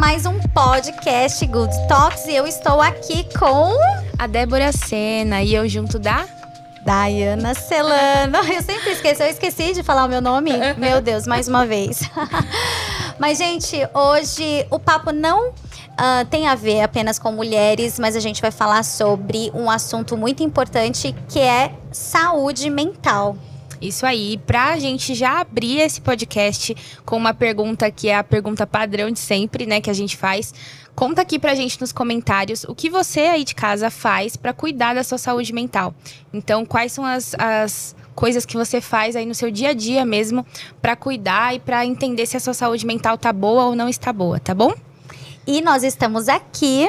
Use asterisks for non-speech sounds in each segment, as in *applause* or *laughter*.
mais um podcast Good Talks e eu estou aqui com a Débora Sena e eu junto da Dayana Celano. *laughs* Eu sempre esqueço, eu esqueci de falar o meu nome. *laughs* Meu Deus, mais uma vez. *laughs* Mas, gente, hoje o papo não Uh, tem a ver apenas com mulheres, mas a gente vai falar sobre um assunto muito importante que é saúde mental. Isso aí, pra gente já abrir esse podcast com uma pergunta que é a pergunta padrão de sempre, né, que a gente faz. Conta aqui pra gente nos comentários o que você aí de casa faz para cuidar da sua saúde mental. Então, quais são as, as coisas que você faz aí no seu dia a dia mesmo para cuidar e para entender se a sua saúde mental tá boa ou não está boa, tá bom? E nós estamos aqui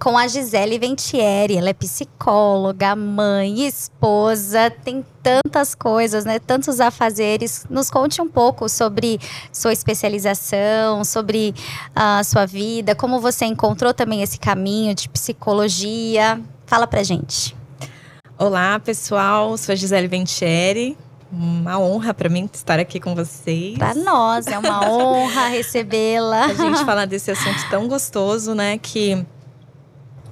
com a Gisele Ventieri. Ela é psicóloga, mãe, esposa, tem tantas coisas, né? Tantos afazeres. Nos conte um pouco sobre sua especialização, sobre a uh, sua vida, como você encontrou também esse caminho de psicologia. Fala pra gente. Olá, pessoal. Sou a Gisele Ventieri uma honra para mim estar aqui com vocês. Para nós é uma honra *laughs* recebê-la. A gente falar desse assunto tão gostoso, né, que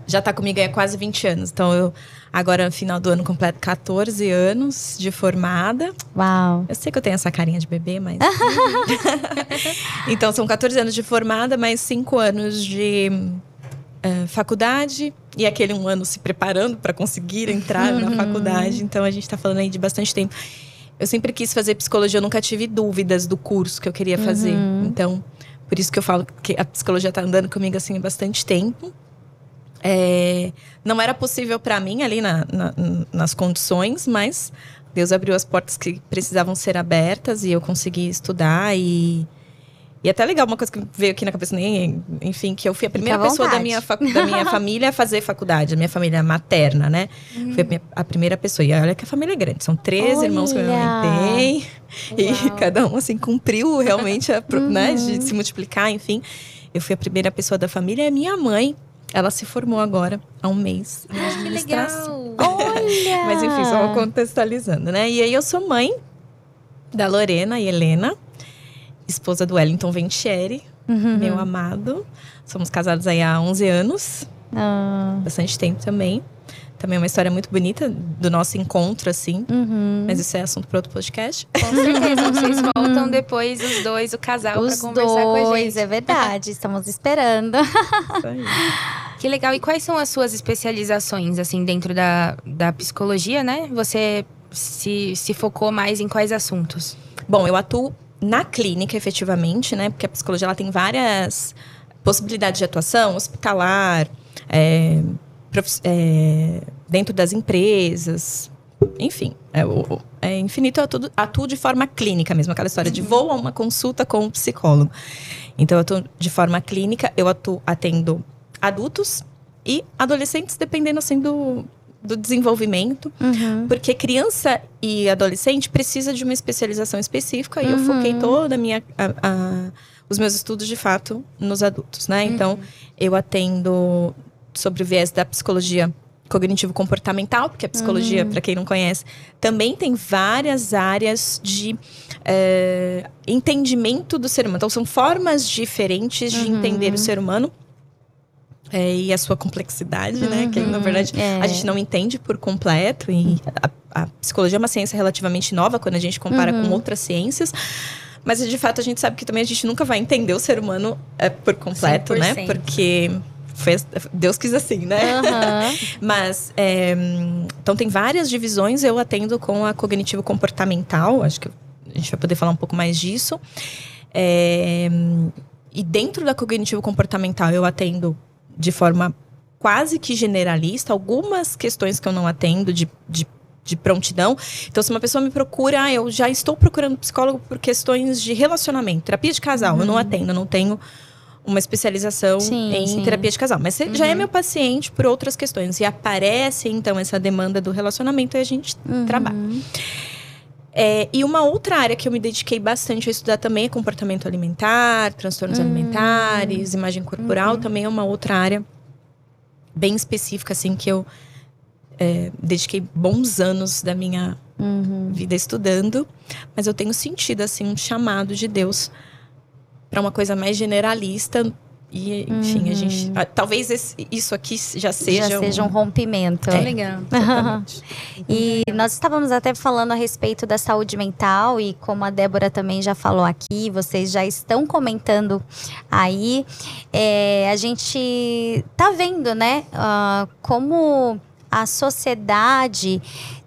já está comigo há quase 20 anos. Então eu agora no final do ano completo 14 anos de formada. Uau. Eu sei que eu tenho essa carinha de bebê, mas *laughs* Então são 14 anos de formada, mais 5 anos de uh, faculdade e aquele um ano se preparando para conseguir entrar na faculdade. Então a gente está falando aí de bastante tempo. Eu sempre quis fazer psicologia, eu nunca tive dúvidas do curso que eu queria fazer. Uhum. Então, por isso que eu falo que a psicologia está andando comigo assim há bastante tempo. É, não era possível para mim ali na, na, nas condições, mas Deus abriu as portas que precisavam ser abertas e eu consegui estudar e e até legal, uma coisa que veio aqui na cabeça, nem, enfim, que eu fui a primeira pessoa da minha, da minha *laughs* família a fazer faculdade, a minha família materna, né? Hum. Fui a, minha, a, primeira pessoa. E olha que a família é grande, são três irmãos que eu tem. E *laughs* cada um, assim, cumpriu realmente, a, uhum. né, de uhum. se multiplicar, enfim. Eu fui a primeira pessoa da família e a minha mãe, ela se formou agora há um mês. Ah, que legal! *laughs* Olha! Mas enfim, só contextualizando, né? E aí eu sou mãe da Lorena e Helena esposa do Wellington Ventieri, uhum. meu amado. Somos casados aí há 11 anos. Ah. Bastante tempo também. Também é uma história muito bonita do nosso encontro, assim. Uhum. Mas isso é assunto para outro podcast. Com certeza. *laughs* Vocês voltam depois, os dois, o casal, para conversar dois, com a gente. é verdade. Estamos esperando. Isso aí. *laughs* Que legal. E quais são as suas especializações, assim, dentro da, da psicologia, né? Você se, se focou mais em quais assuntos? Bom, eu atuo na clínica, efetivamente, né? Porque a psicologia ela tem várias possibilidades de atuação, hospitalar, é, é, dentro das empresas, enfim, é, é infinito. Eu atuo, atuo, de forma clínica mesmo, aquela história de vou a uma consulta com um psicólogo. Então, eu atuo de forma clínica, eu atuo, atendo adultos e adolescentes, dependendo assim do, do desenvolvimento, uhum. porque criança e adolescente precisa de uma especialização específica uhum. e eu foquei uhum. toda a minha a, a, os meus estudos de fato nos adultos, né? Uhum. Então, eu atendo sobre o viés da psicologia cognitivo comportamental, porque a psicologia, uhum. para quem não conhece, também tem várias áreas de é, entendimento do ser humano. Então, são formas diferentes de uhum. entender o ser humano é, e a sua complexidade, uhum, né? Que na verdade é. a gente não entende por completo. E a, a, psicologia é uma ciência relativamente nova quando a gente compara uhum. com outras ciências. Mas de fato a gente sabe que também a gente nunca vai entender o ser humano é, por completo, 100%. né? Porque Deus quis assim, né? Uhum. *laughs* Mas é, então tem várias divisões. Eu atendo com a cognitivo comportamental. Acho que a gente vai poder falar um pouco mais disso. É, e dentro da cognitivo comportamental eu atendo de forma quase que generalista, algumas questões que eu não atendo de, de, de, prontidão. Então, se uma pessoa me procura, ah, eu já estou procurando psicólogo por questões de relacionamento, terapia de casal, uhum. eu não uhum. atendo, eu não tenho uma especialização sim, em sim. terapia de casal. Mas uhum. já é uhum. meu paciente por outras questões. E aparece, então, essa demanda do relacionamento e a gente uhum. trabalha. É, e uma outra área que eu me dediquei bastante a estudar também é comportamento alimentar, transtornos hum. alimentares, imagem corporal, uhum. também é uma outra área bem específica, assim, que eu é, dediquei bons anos da minha Uhum. vida estudando, mas eu tenho sentido assim um chamado de Deus para uma coisa mais generalista e enfim a gente ah, talvez esse- isso aqui já seja, Já seja um rompimento. É. Legal. *laughs* E nós estávamos até falando a respeito da saúde mental e como a Débora também já falou aqui, vocês já estão comentando aí, é, a gente tá vendo, né, ah, como a sociedade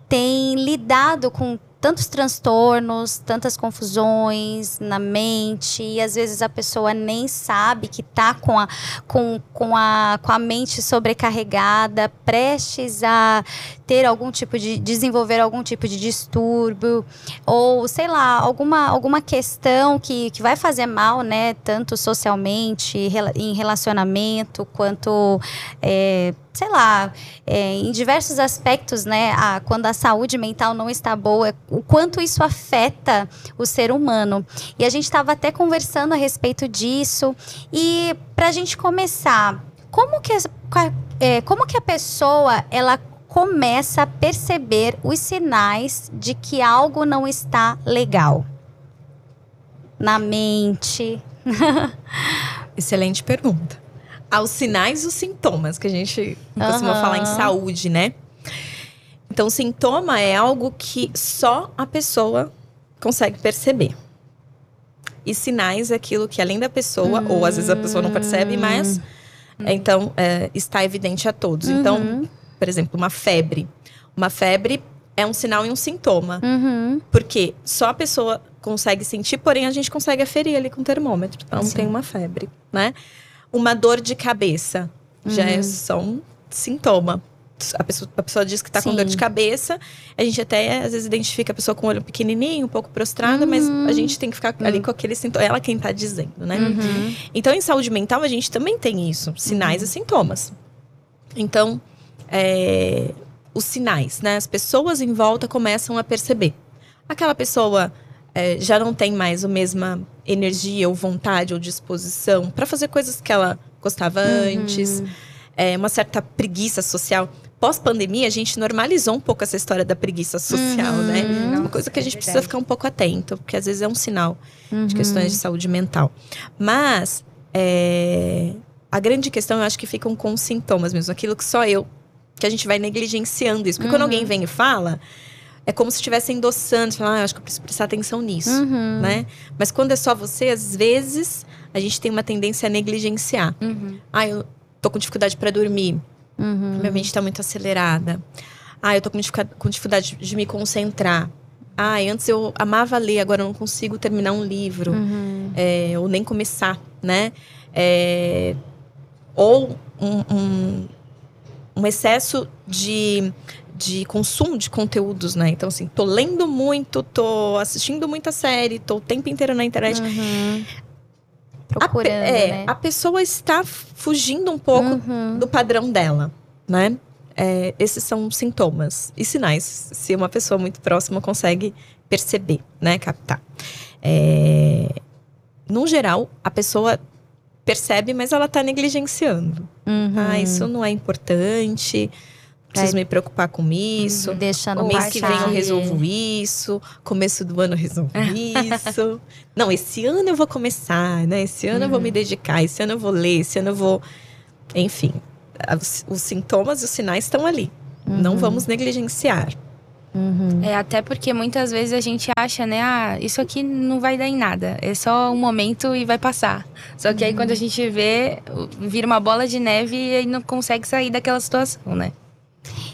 tem lidado com tantos transtornos, tantas confusões na mente e às vezes a pessoa nem sabe que tá com a, com, com a, com a mente sobrecarregada, prestes a ter algum tipo de desenvolver algum tipo de distúrbio ou sei lá alguma, alguma questão que, que vai fazer mal né tanto socialmente em relacionamento quanto é, sei lá é, em diversos aspectos né a, quando a saúde mental não está boa o quanto isso afeta o ser humano. E a gente estava até conversando a respeito disso. E para a gente começar como que é, como que a pessoa ela começa a perceber os sinais de que algo não está legal na mente. *laughs* Excelente pergunta. Aos sinais os sintomas que a gente costuma Aham. falar em saúde, né? Então, sintoma é algo que só a pessoa consegue perceber. E sinais é aquilo que além da pessoa, ou às vezes a pessoa não percebe, mas então é, está evidente a todos. Então, Uhum, por exemplo, uma febre. Uma febre é um sinal e um sintoma. uhum, Porque só a pessoa consegue sentir, porém a gente consegue aferir ali com o termômetro. Então Sim. tem uma febre, né? Uma dor de cabeça já é só um sintoma. A pessoa, a pessoa diz que tá com dor de cabeça. A gente até às vezes identifica a pessoa com o olho pequenininho, um pouco prostrada, mas a gente tem que ficar ali com aquele sintoma. Ela quem tá dizendo, né? uhum. Então, em saúde mental, a gente também tem isso: sinais e sintomas. Então, é, os sinais, né? As pessoas em volta começam a perceber. Aquela pessoa é, já não tem mais a mesma energia, ou vontade, ou disposição para fazer coisas que ela gostava antes. É, uma certa preguiça social. Pós-pandemia, a gente normalizou um pouco essa história da preguiça social, Uhum. né? Uma Nossa, coisa que a é gente precisa verdade. ficar um pouco atento, porque às vezes é um sinal de Uhum. questões de saúde mental. Mas é, a grande questão, eu acho que ficam com os sintomas mesmo, aquilo que só eu, que a gente vai negligenciando isso. Porque quando Uhum. alguém vem e fala, é como se estivesse endossando, falando, ah, eu acho que eu preciso prestar atenção nisso, Uhum. né? Mas quando é só você, às vezes a gente tem uma tendência a negligenciar. Uhum. Ah, eu tô com dificuldade para dormir, Uhum. minha mente tá muito acelerada. Ah, eu tô com dificu- com dificuldade de me concentrar. Ah, antes eu amava ler, agora eu não consigo terminar um livro Uhum. é, ou nem começar, né? É, ou um, um, um excesso de, de consumo de conteúdos, né? Então, assim, tô lendo muito, tô assistindo muita série, tô o tempo inteiro na internet. Uhum. A Procurando, é, né? a pessoa está fugindo um pouco Uhum. do padrão dela, né? É, esses são sintomas e sinais, se uma pessoa muito próxima consegue perceber, né? Captar. É, no geral, a pessoa percebe, mas ela tá negligenciando. Uhum. Ah, isso não é importante, preciso me preocupar com isso. Deixando O mês que vem eu resolvo isso, começo do ano eu resolvo *laughs* isso. Não, esse ano eu vou começar, né? Esse ano eu vou me dedicar, esse ano eu vou ler, esse ano eu vou. Enfim, os, os sintomas e os sinais estão ali. Não vamos negligenciar. Uhum. É, até porque muitas vezes a gente acha, né, ah, isso aqui não vai dar em nada. É só um momento e vai passar. Só que aí quando a gente vê, vira uma bola de neve e aí não consegue sair daquela situação, né?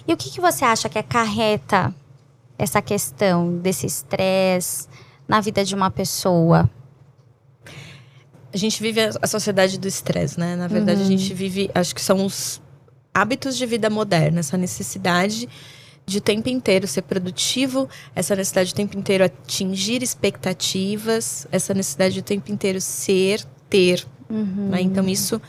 E o que, que você acha que acarreta essa questão desse estresse na vida de uma pessoa? A gente vive a, sociedade do estresse, né? Na verdade, a gente vive, acho que são os hábitos de vida moderna, essa necessidade de tempo inteiro ser produtivo, essa necessidade de tempo inteiro atingir expectativas, essa necessidade de tempo inteiro ser, ter. né? Então, isso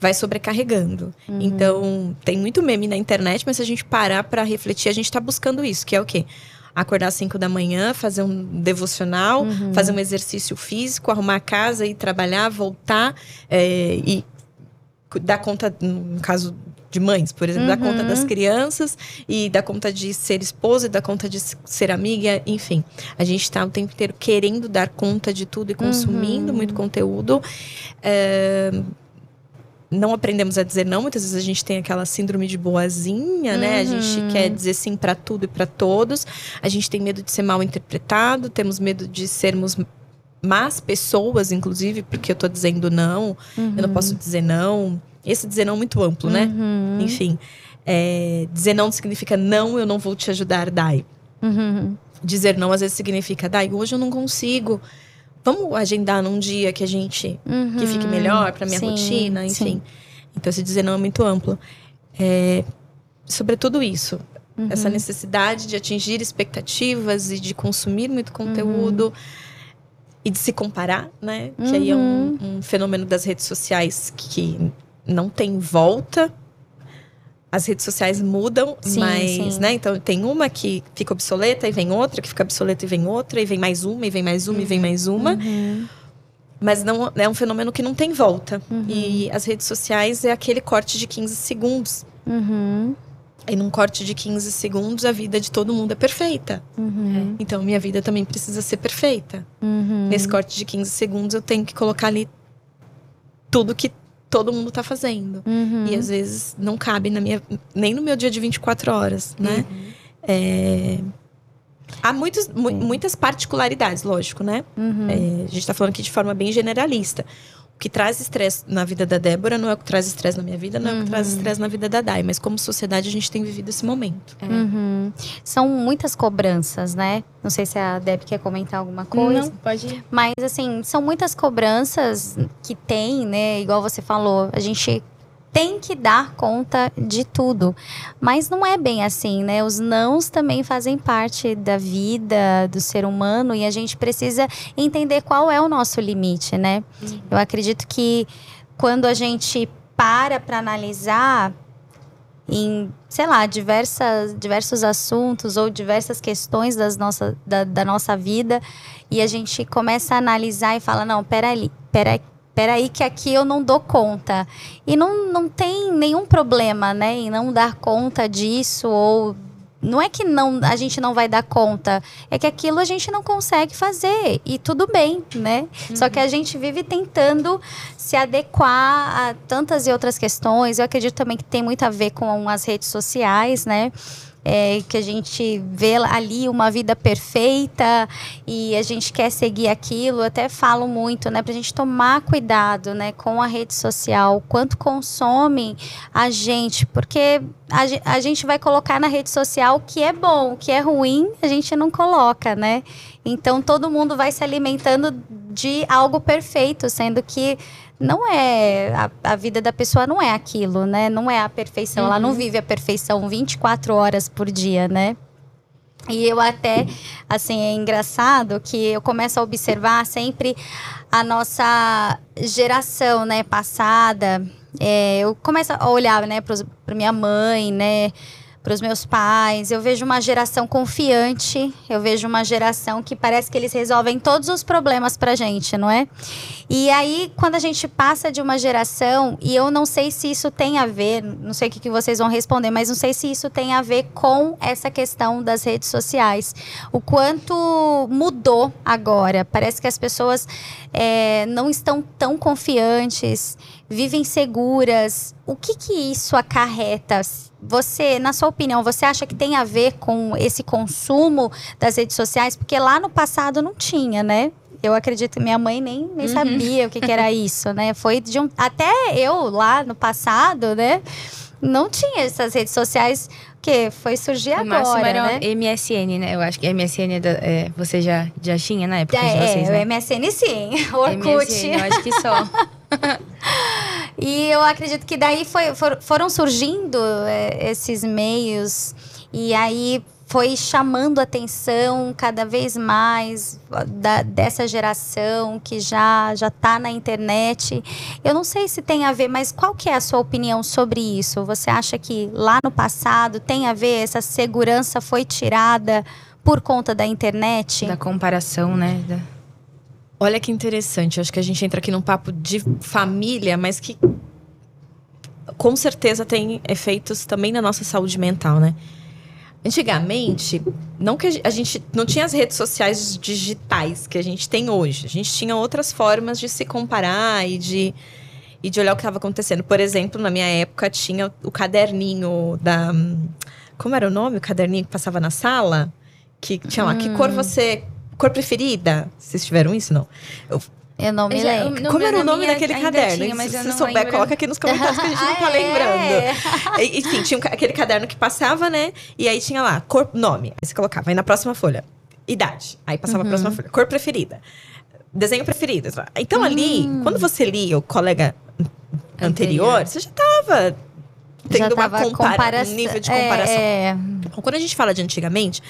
vai sobrecarregando. Então, tem muito meme na internet, mas se a gente parar para refletir, a gente está buscando isso, que é o quê? Acordar às 5 da manhã, fazer um devocional, fazer um exercício físico, arrumar a casa, ir trabalhar, voltar é, e dar conta, no caso de mães, por exemplo, uhum. dá conta das crianças e dá conta de ser esposa, e dá conta de ser amiga, enfim. A gente está o tempo inteiro querendo dar conta de tudo e consumindo uhum. muito conteúdo. É, não aprendemos a dizer não. Muitas vezes a gente tem aquela síndrome de boazinha, né? Uhum. A gente uhum. quer dizer sim para tudo e para todos. A gente tem medo de ser mal interpretado, temos medo de sermos más pessoas, inclusive, porque eu tô dizendo não, uhum. eu não posso dizer não. Esse dizer não é muito amplo, né? Uhum. Enfim, é, dizer não significa não, eu não vou te ajudar, Dai. Uhum. Dizer não às vezes significa, Dai, hoje eu não consigo. Vamos agendar num dia que a gente que fique uhum. melhor para minha sim, rotina, enfim. Sim. Então, esse dizer não é muito amplo. É, sobre tudo isso, essa uhum. necessidade de atingir expectativas e de consumir muito conteúdo uhum. e de se comparar, né? Que aí é um, um fenômeno das redes sociais que não tem volta. As redes sociais mudam, sim, mas, sim. né? Então tem uma que fica obsoleta e vem outra, que fica obsoleta e vem outra, e vem mais uma, e vem mais uma, uhum. e vem mais uma. Uhum. Mas não é um fenômeno que não tem volta. Uhum. E as redes sociais é aquele corte de 15 segundos. Uhum. E num corte de 15 segundos, a vida de todo mundo é perfeita. Uhum. Então, minha vida também precisa ser perfeita. Uhum. Nesse corte de 15 segundos, eu tenho que colocar ali tudo que todo mundo tá fazendo. Uhum. E às vezes não cabe na minha, nem no meu dia de 24 horas, né? Uhum. É, há muitos, mu muitas particularidades, lógico, né? Uhum. É, a gente tá falando aqui de forma bem generalista. O que traz estresse na vida da Débora não é o que traz estresse na minha vida, não é o que traz uhum. estresse na vida da Dai. Mas como sociedade a gente tem vivido esse momento. É. Uhum. São muitas cobranças, né? Não sei se a Deb quer comentar alguma coisa. Não, pode ir. Mas, assim, são muitas cobranças que tem, né? Igual você falou, a gente tem que dar conta de tudo. Mas não é bem assim, né? Os nãos também fazem parte da vida do ser humano e a gente precisa entender qual é o nosso limite, né? Uhum. Eu acredito que quando a gente para para analisar em, sei lá, diversas, diversos assuntos ou diversas questões das nossa, da, da nossa vida e a gente começa a analisar e fala, não, peraí, peraí, peraí que aqui eu não dou conta. E não, não tem nenhum problema, né, em não dar conta disso ou não é que não a gente não vai dar conta, é que aquilo a gente não consegue fazer e tudo bem, né? Uhum. Só que a gente vive tentando se adequar a tantas e outras questões. Eu acredito também que tem muito a ver com as redes sociais, né? É, que a gente vê ali uma vida perfeita e a gente quer seguir aquilo, até falo muito, né, para a gente tomar cuidado, né, com a rede social, quanto consome a gente, porque a, a gente vai colocar na rede social o que é bom, o que é ruim, a gente não coloca, né? Então todo mundo vai se alimentando de algo perfeito, sendo que não é a, a, vida da pessoa não é aquilo, né? Não é a perfeição. Uhum. Ela não uhum. vive a perfeição 24 horas por dia, né? E eu até, assim, é engraçado que eu começo a observar sempre a nossa geração, né, passada. É, eu começo a olhar, né, para minha mãe, né, para os meus pais. Eu vejo uma geração confiante, eu vejo uma geração que parece que eles resolvem todos os problemas para gente, não é? E aí, quando a gente passa de uma geração, e eu não sei se isso tem a ver, não sei o que, vocês vão responder, mas não sei se isso tem a ver com essa questão das redes sociais. O quanto mudou agora. Parece que as pessoas é, não estão tão confiantes, vivem seguras. O que, que isso acarreta? Você, na sua opinião, você acha que tem a ver com esse consumo das redes sociais? Porque lá no passado não tinha, né? Eu acredito que minha mãe nem, nem uhum. sabia o que, que, era *laughs* isso, né? Foi de um. Até eu lá no passado, né? Não tinha essas redes sociais que foi surgir o agora, era né? MSN, né? Eu acho que MSN é, da, é, você já, já tinha na época é, de vocês, é, né? o MSN sim, *laughs* Orkut. MSN, eu acho que só. *laughs* *laughs* e eu acredito que daí foi, for, foram surgindo é, esses meios e aí foi chamando atenção cada vez mais da, dessa geração que já já está na internet. Eu não sei se tem a ver, mas qual que é a sua opinião sobre isso? Você acha que lá no passado tem a ver essa segurança foi tirada por conta da internet? Da comparação, né? Da... Olha que interessante. Acho que a gente entra aqui num papo de família, mas que com certeza tem efeitos também na nossa saúde mental, né? Antigamente, não que a gente não tinha as redes sociais digitais que a gente tem hoje. A gente tinha outras formas de se comparar e de, e de olhar o que estava acontecendo. Por exemplo, na minha época tinha o caderninho da. Como era o nome? O caderninho que passava na sala? Que tinha lá, hum. que cor hum. você. Cor preferida? Vocês tiveram isso? Não. Eu, eu não me lembro. Como era o nome daquele caderno? Tinha, mas se você souber, lembro. coloca aqui nos comentários que a gente não tá *laughs* ah, é? lembrando. E, enfim, tinha aquele caderno que passava, né? E aí tinha lá, cor, nome. Aí você colocava. Aí na próxima folha, idade. Aí passava uhum. a próxima folha. Cor preferida. Desenho preferido. Então ali, hum. quando você lia o colega anterior, anterior. você já tava tendo já uma compara um nível de comparação. É... Então, quando a gente fala de antigamente,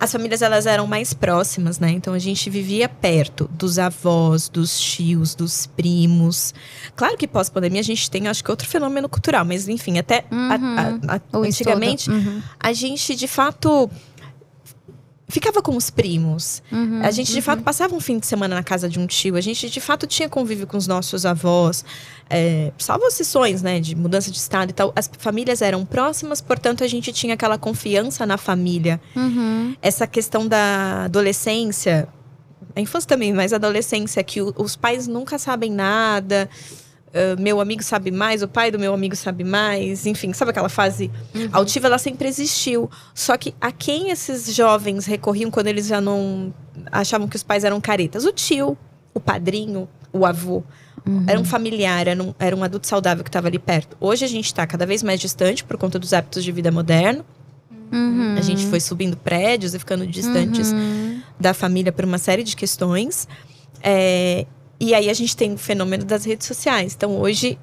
as famílias elas eram mais próximas, né? Então a gente vivia perto dos avós, dos tios, dos primos. Claro que pós-pandemia a gente tem, acho que outro fenômeno cultural, mas enfim, até uhum. a, a, a, antigamente uhum. a gente de fato ficava com os primos. Uhum, a gente, de uhum. fato, passava um fim de semana na casa de um tio. A gente, de fato, tinha convívio com os nossos avós. É, salvo exceções, né? De mudança de estado e tal. As famílias eram próximas, portanto, a gente tinha aquela confiança na família. Uhum. Essa questão da adolescência... A infância também, mas a adolescência, que o, os pais nunca sabem nada Uh, meu amigo sabe mais, o pai do meu amigo sabe mais, enfim, sabe aquela fase uhum. altiva? Ela sempre existiu. Só que a quem esses jovens recorriam quando eles já não achavam que os pais eram caretas? O tio, o padrinho, o avô. Uhum. Era um familiar, era um, era um adulto saudável que estava ali perto. Hoje a gente está cada vez mais distante por conta dos hábitos de vida moderno. Uhum. A gente foi subindo prédios e ficando distantes uhum. da família por uma série de questões. É, e aí a gente tem o fenômeno das redes sociais. Então hoje,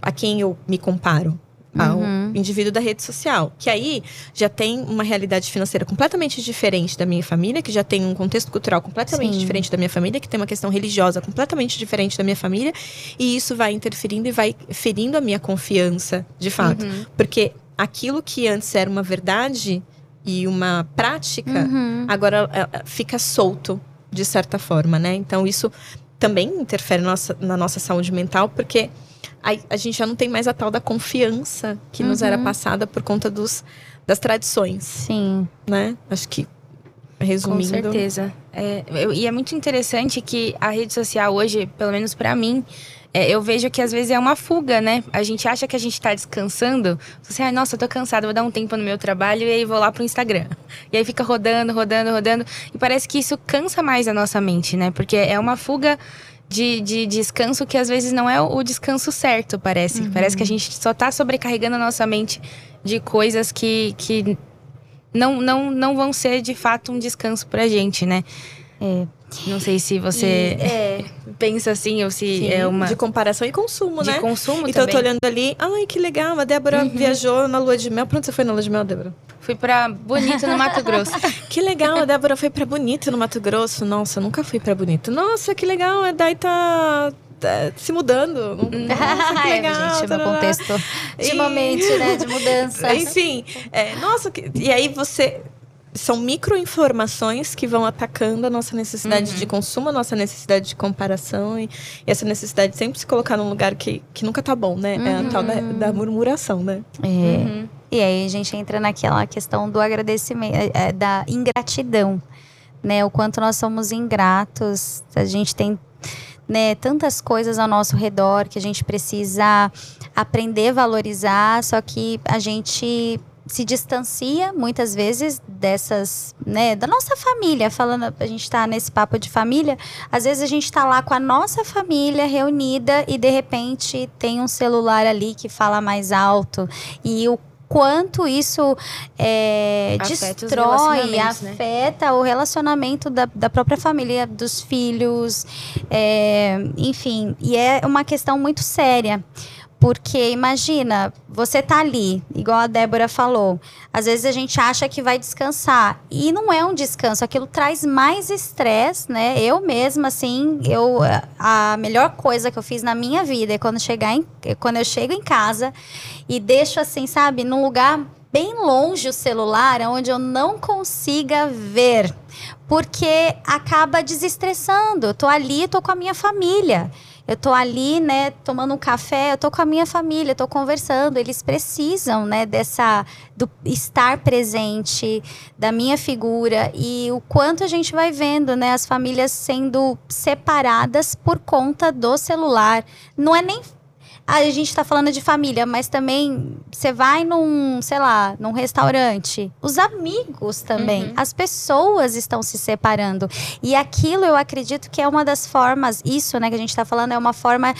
a quem eu me comparo? Ao uhum. indivíduo da rede social. Que aí já tem uma realidade financeira completamente diferente da minha família, que já tem um contexto cultural completamente Sim. diferente da minha família, que tem uma questão religiosa completamente diferente da minha família. E isso vai interferindo e vai ferindo a minha confiança, de fato. Uhum. Porque aquilo que antes era uma verdade e uma prática, uhum. agora é, fica solto de certa forma, né? Então isso também interfere na nossa, na nossa saúde mental, porque a, a gente já não tem mais a tal da confiança que uhum. nos era uhum. passada por conta dos, das tradições. Sim. Né? Acho que resumindo. Com certeza. É, eu, e é muito interessante que a rede social hoje, pelo menos para mim, é, eu vejo que às vezes é uma fuga, né? A gente acha que a gente tá descansando. Você, ah, nossa, eu tô cansada, vou dar um tempo no meu trabalho e aí vou lá pro Instagram. E aí fica rodando, rodando, rodando. E parece que isso cansa mais a nossa mente, né? Porque é uma fuga de, de descanso que às vezes não é o descanso certo, parece. Uhum. Parece que a gente só tá sobrecarregando a nossa mente de coisas que, que não, não, não vão ser de fato um descanso pra gente, né? É. Não sei se você e, é, *laughs* pensa assim ou se sim, é uma. De comparação e consumo, de né? De consumo então, também. Então, eu tô olhando ali. Ai, que legal. A Débora uhum. viajou na lua de mel. Pra onde você foi na lua de mel, Débora? Fui pra Bonito, no Mato Grosso. *laughs* que legal. A Débora foi pra Bonito, no Mato Grosso. Nossa, eu nunca fui pra Bonito. Nossa, que legal. A Dai tá tá se mudando. *laughs* Nossa, que legal. É, gente, no contexto de e... momento, né? De mudança. Enfim, é, nossa, que... e aí você são microinformações que vão atacando a nossa necessidade uhum. de consumo, a nossa necessidade de comparação e, e, essa necessidade de sempre se colocar num lugar que, que nunca tá bom, né? Uhum. É a tal da, da uhum. murmuração, né? É. Uhum. E aí a gente entra naquela questão do agradecimento, é, é, da ingratidão, né? O quanto nós somos ingratos, a gente tem né, tantas coisas ao nosso redor que a gente precisa aprender a valorizar, só que a gente se distancia muitas vezes dessas, né, da nossa família, falando, a gente está nesse papo de família, às vezes a gente está lá com a nossa família reunida e de repente tem um celular ali que fala mais alto e o quanto isso é, destrói, né? afeta né? o relacionamento da, da própria família, dos filhos, é, enfim, e é uma questão muito séria. Porque imagina, você tá ali, igual a Débora falou. Às vezes a gente acha que vai descansar e não é um descanso, aquilo traz mais estresse, né? Eu mesma assim, eu a melhor coisa que eu fiz na minha vida é quando chegar em, quando eu chego em casa e deixo assim, sabe, num lugar bem longe o celular, onde eu não consiga ver porque acaba desestressando. Eu tô ali, tô com a minha família. Eu tô ali, né, tomando um café, eu tô com a minha família, tô conversando. Eles precisam, né, dessa do estar presente, da minha figura e o quanto a gente vai vendo, né, as famílias sendo separadas por conta do celular. Não é nem a gente está falando de família, mas também você vai num, sei lá, num restaurante, os amigos também, uhum. as pessoas estão se separando. E aquilo eu acredito que é uma das formas, isso, né, que a gente está falando, é uma forma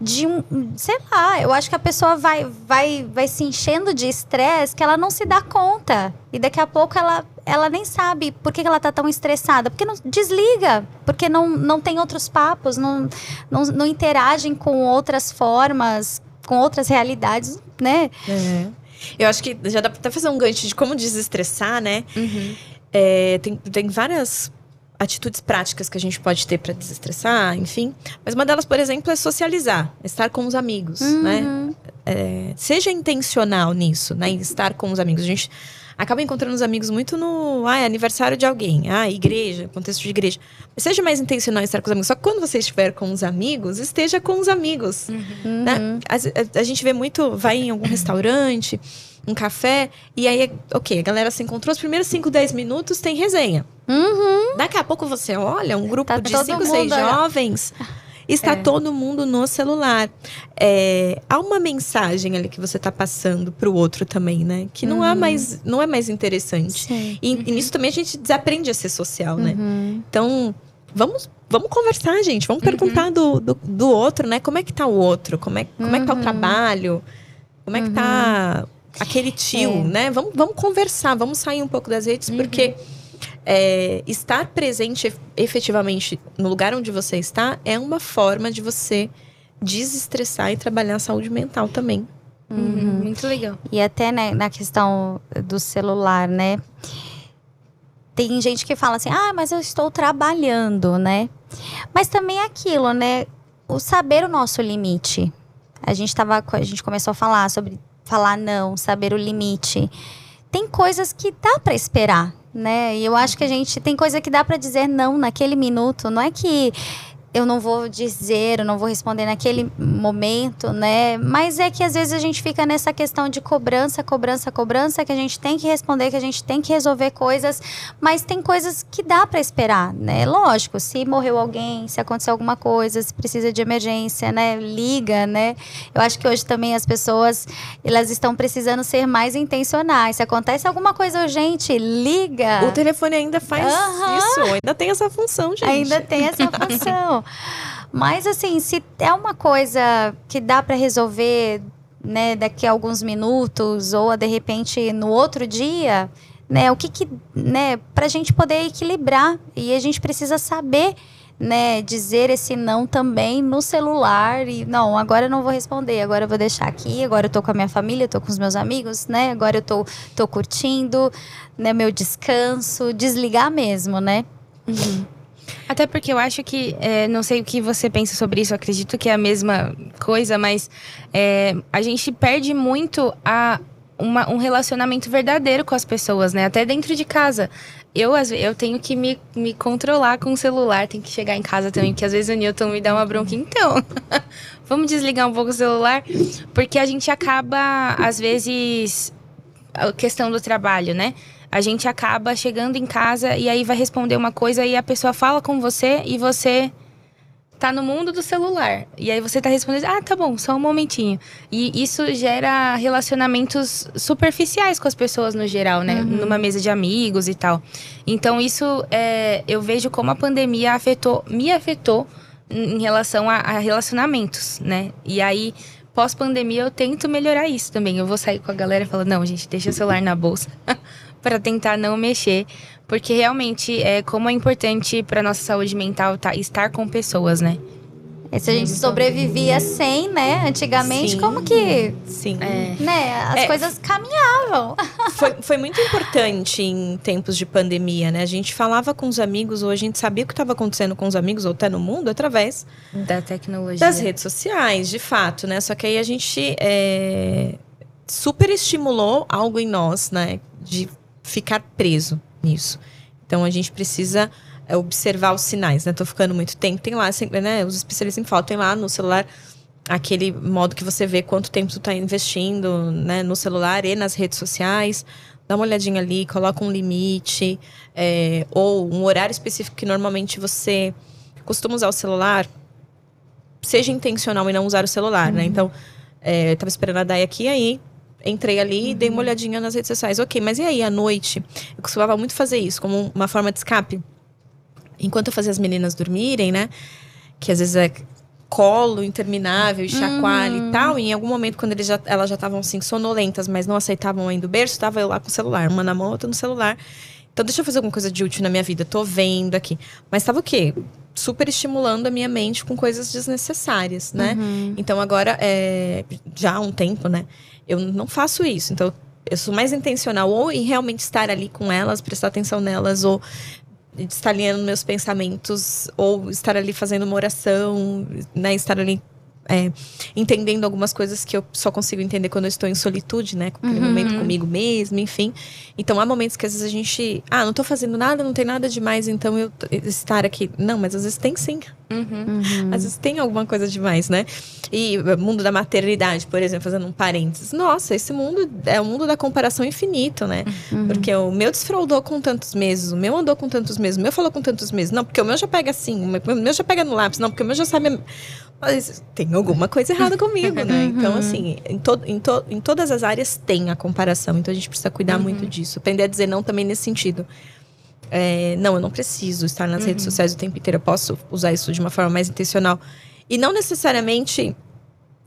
de um, sei lá, eu acho que a pessoa vai, vai, vai se enchendo de estresse que ela não se dá conta. E daqui a pouco ela ela nem sabe por que ela tá tão estressada. Porque não desliga, porque não, não tem outros papos, não, não, não interagem com outras formas, com outras realidades, né? É. Eu acho que já dá pra até fazer um gancho de como desestressar, né? Uhum. É, tem, tem várias atitudes práticas que a gente pode ter para desestressar, enfim. Mas uma delas, por exemplo, é socializar, estar com os amigos, uhum. né? É, seja intencional nisso, né? Estar com os amigos. A gente acaba encontrando os amigos muito no ah, é aniversário de alguém, ah, igreja, contexto de igreja. Seja mais intencional em estar com os amigos. Só que quando você estiver com os amigos, esteja com os amigos. Uhum. Né? A, a, a, gente vê muito, vai em algum restaurante, um café, e aí, ok, a galera se encontrou, os primeiros 5, 10 minutos tem resenha. Uhum. Daqui a pouco você olha um grupo tá de 5, 6 jovens *laughs* está é. todo mundo no celular. É, há uma mensagem ali que você está passando para o outro também, né? Que não, uhum. há mais, não é mais interessante. Sim. E, uhum. e nisso também a gente desaprende a ser social, né? Uhum. Então, vamos vamos conversar, gente. Vamos perguntar uhum. do, do, do, outro, né? Como é que tá o outro? Como é, como é que tá o uhum. trabalho? Como é que tá uhum. aquele tio, é. né? Vamos, vamos conversar, vamos sair um pouco das redes, porque é, estar presente efetivamente no lugar onde você está é uma forma de você desestressar e trabalhar a saúde mental também. Uhum. uhum. Muito legal. E até né, na questão do celular, né? Tem gente que fala assim, ah, mas eu estou trabalhando, né? Mas também é aquilo, né? O saber o nosso limite. A gente tava, a gente começou a falar sobre falar não, saber o limite. Tem coisas que dá para esperar, né? E eu acho que a gente tem coisa que dá para dizer não naquele minuto. Não é que eu não vou dizer, eu não vou responder naquele momento, né? Mas é que às vezes a gente fica nessa questão de cobrança, cobrança, cobrança, que a gente tem que responder, que a gente tem que resolver coisas, mas tem coisas que dá para esperar, né? Lógico, se morreu alguém, se aconteceu alguma coisa, se precisa de emergência, né? Liga, né? Eu acho que hoje também as pessoas, elas estão precisando ser mais intencionais. Se acontece alguma coisa urgente, liga. O telefone ainda faz uhum. isso, ainda tem essa função, gente. Ainda tem essa função. Mas assim, se é uma coisa que dá para resolver, né, daqui a alguns minutos ou de repente no outro dia, né, o que que, né, pra gente poder equilibrar e a gente precisa saber né, dizer esse não também no celular e não, agora eu não vou responder, agora eu vou deixar aqui, agora eu tô com a minha família, eu tô com os meus amigos, né? Agora eu tô, tô curtindo, né, meu descanso, desligar mesmo, né? Uhum. Até porque eu acho que, é, não sei o que você pensa sobre isso, acredito que é a mesma coisa, mas é, a gente perde muito a, uma, um relacionamento verdadeiro com as pessoas, né? Até dentro de casa. Eu, eu tenho que me, me controlar com o celular, tenho que chegar em casa também, porque às vezes o Newton me dá uma bronca. Então, *laughs* vamos desligar um pouco o celular, porque a gente acaba, às vezes, a questão do trabalho, né? A gente acaba chegando em casa e aí vai responder uma coisa e a pessoa fala com você e você tá no mundo do celular. E aí você tá respondendo, ah, tá bom, só um momentinho. E isso gera relacionamentos superficiais com as pessoas no geral, né? Uhum. Numa mesa de amigos e tal. Então isso é, eu vejo como a pandemia afetou, me afetou em relação a, a relacionamentos, né? E aí pós-pandemia eu tento melhorar isso também. Eu vou sair com a galera e falar, não, gente, deixa o celular na bolsa. *laughs* para tentar não mexer, porque realmente é como é importante para nossa saúde mental tá, estar com pessoas, né? E se a gente sobrevivia sem, né? Antigamente, Sim. como que. Sim. É. Né? As é. coisas caminhavam. *laughs* Foi, foi muito importante em tempos de pandemia, né? A gente falava com os amigos, ou a gente sabia o que estava acontecendo com os amigos, ou até no mundo, através da tecnologia. Das redes sociais, de fato, né? Só que aí a gente é, super estimulou algo em nós, né? De ficar preso nisso. Então a gente precisa é, observar os sinais, né? Tô ficando muito tempo, tem lá sempre, né? Os especialistas em falta tem lá no celular aquele modo que você vê quanto tempo tu tá investindo, né, no celular e nas redes sociais. Dá uma olhadinha ali, coloca um limite é, ou um horário específico que normalmente você costuma usar o celular. Seja intencional e não usar o celular, né? uhum. né? Então, é, eu tava esperando a Dai aqui, aí entrei ali e uhum. dei uma olhadinha nas redes sociais. Ok, mas e aí, à noite? Eu costumava muito fazer isso, como uma forma de escape. Enquanto eu fazia as meninas dormirem, né? Que às vezes é colo interminável e chacoalho uhum. e tal. E em algum momento, quando eles já, elas já estavam assim, sonolentas, mas não aceitavam ainda o berço, estava eu lá com o celular, uma na mão, outra no celular. Então, deixa eu fazer alguma coisa de útil na minha vida. Tô vendo aqui. Mas estava o quê? Super estimulando a minha mente com coisas desnecessárias, né? Uhum. Então, agora, é, já há um tempo, né? Eu não faço isso. Então, eu sou mais intencional ou em realmente estar ali com elas, prestar atenção nelas, ou estar alinhando meus pensamentos, ou estar ali fazendo uma oração, né? Estar ali é, entendendo algumas coisas que eu só consigo entender quando eu estou em solitude, né? Com aquele uhum. momento comigo mesmo, enfim. Então há momentos que às vezes a gente, ah, não estou fazendo nada, não tem nada demais, então eu estar aqui. Não, mas às vezes tem sim. Uhum. Às vezes tem alguma coisa demais, né? E o mundo da maternidade, por exemplo, fazendo um parênteses. Nossa, esse mundo é o mundo da comparação infinito, né? Uhum. Porque o meu desfraudou com tantos meses, o meu andou com tantos meses, o meu falou com tantos meses. Não, porque o meu já pega assim, o meu já pega no lápis. Não, porque o meu já sabe mas tem alguma coisa errada comigo, né? Então, uhum. assim, em, to, em, to, em todas as áreas tem a comparação. Então, a gente precisa cuidar uhum. muito disso. Aprender a dizer não também nesse sentido. É, não, eu não preciso estar nas uhum. redes sociais o tempo inteiro. Eu posso usar isso de uma forma mais intencional. E não necessariamente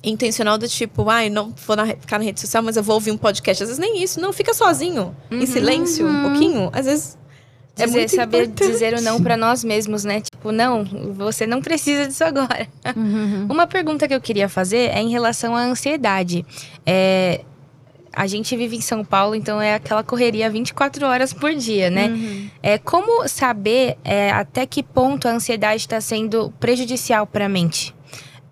intencional do tipo, ai, ah, não vou na, ficar na rede social, mas eu vou ouvir um podcast. Às vezes nem isso. Não, fica sozinho, em uhum. silêncio, um uhum. pouquinho. Às vezes é dizer, muito saber importante. dizer o não para nós mesmos, né? Tipo, não, você não precisa disso agora. Uhum. Uma pergunta que eu queria fazer é em relação à ansiedade. É, a gente vive em São Paulo, então é aquela correria 24 horas por dia, né? Uhum. É como saber é, até que ponto a ansiedade está sendo prejudicial para a mente?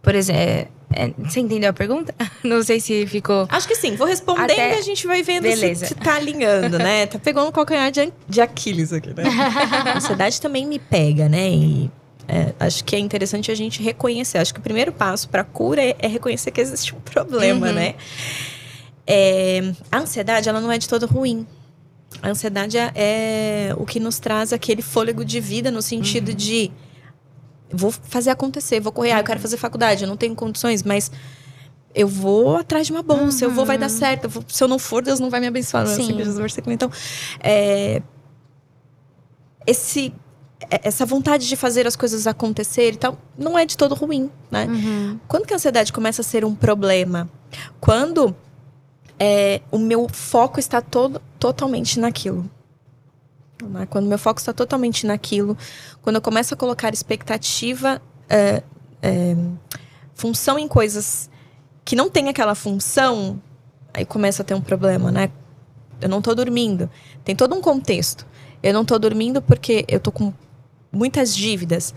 Por exemplo, é, você entendeu a pergunta? *laughs* Não sei se ficou. Acho que sim. Vou respondendo Até... e a gente vai vendo Beleza. se, se tá alinhando, né? Tá pegando o calcanhar de, de Aquiles aqui, né? *laughs* a ansiedade também me pega, né? E é, acho que é interessante a gente reconhecer. Acho que o primeiro passo para cura é, é, reconhecer que existe um problema, uhum. né? É, a ansiedade, ela não é de todo ruim. A ansiedade é, é o que nos traz aquele fôlego de vida no sentido uhum. de vou fazer acontecer, vou correr, ah, eu quero fazer faculdade, eu não tenho condições, mas eu vou atrás de uma bolsa, uhum. eu vou, vai dar uhum. certo. Eu vou, se eu não for, Deus não vai me abençoar. Não é assim Sim. Então, é, esse, é, essa vontade de fazer as coisas acontecer e tal, não é de todo ruim, né? Uhum. Quando que a ansiedade começa a ser um problema? Quando é, o meu foco está todo, totalmente naquilo. Né? Quando meu foco está totalmente naquilo, quando eu começo a colocar expectativa, é, é, função em coisas que não tem aquela função, aí começa a ter um problema, né? Eu não estou dormindo. Tem todo um contexto. Eu não estou dormindo porque eu estou com muitas dívidas.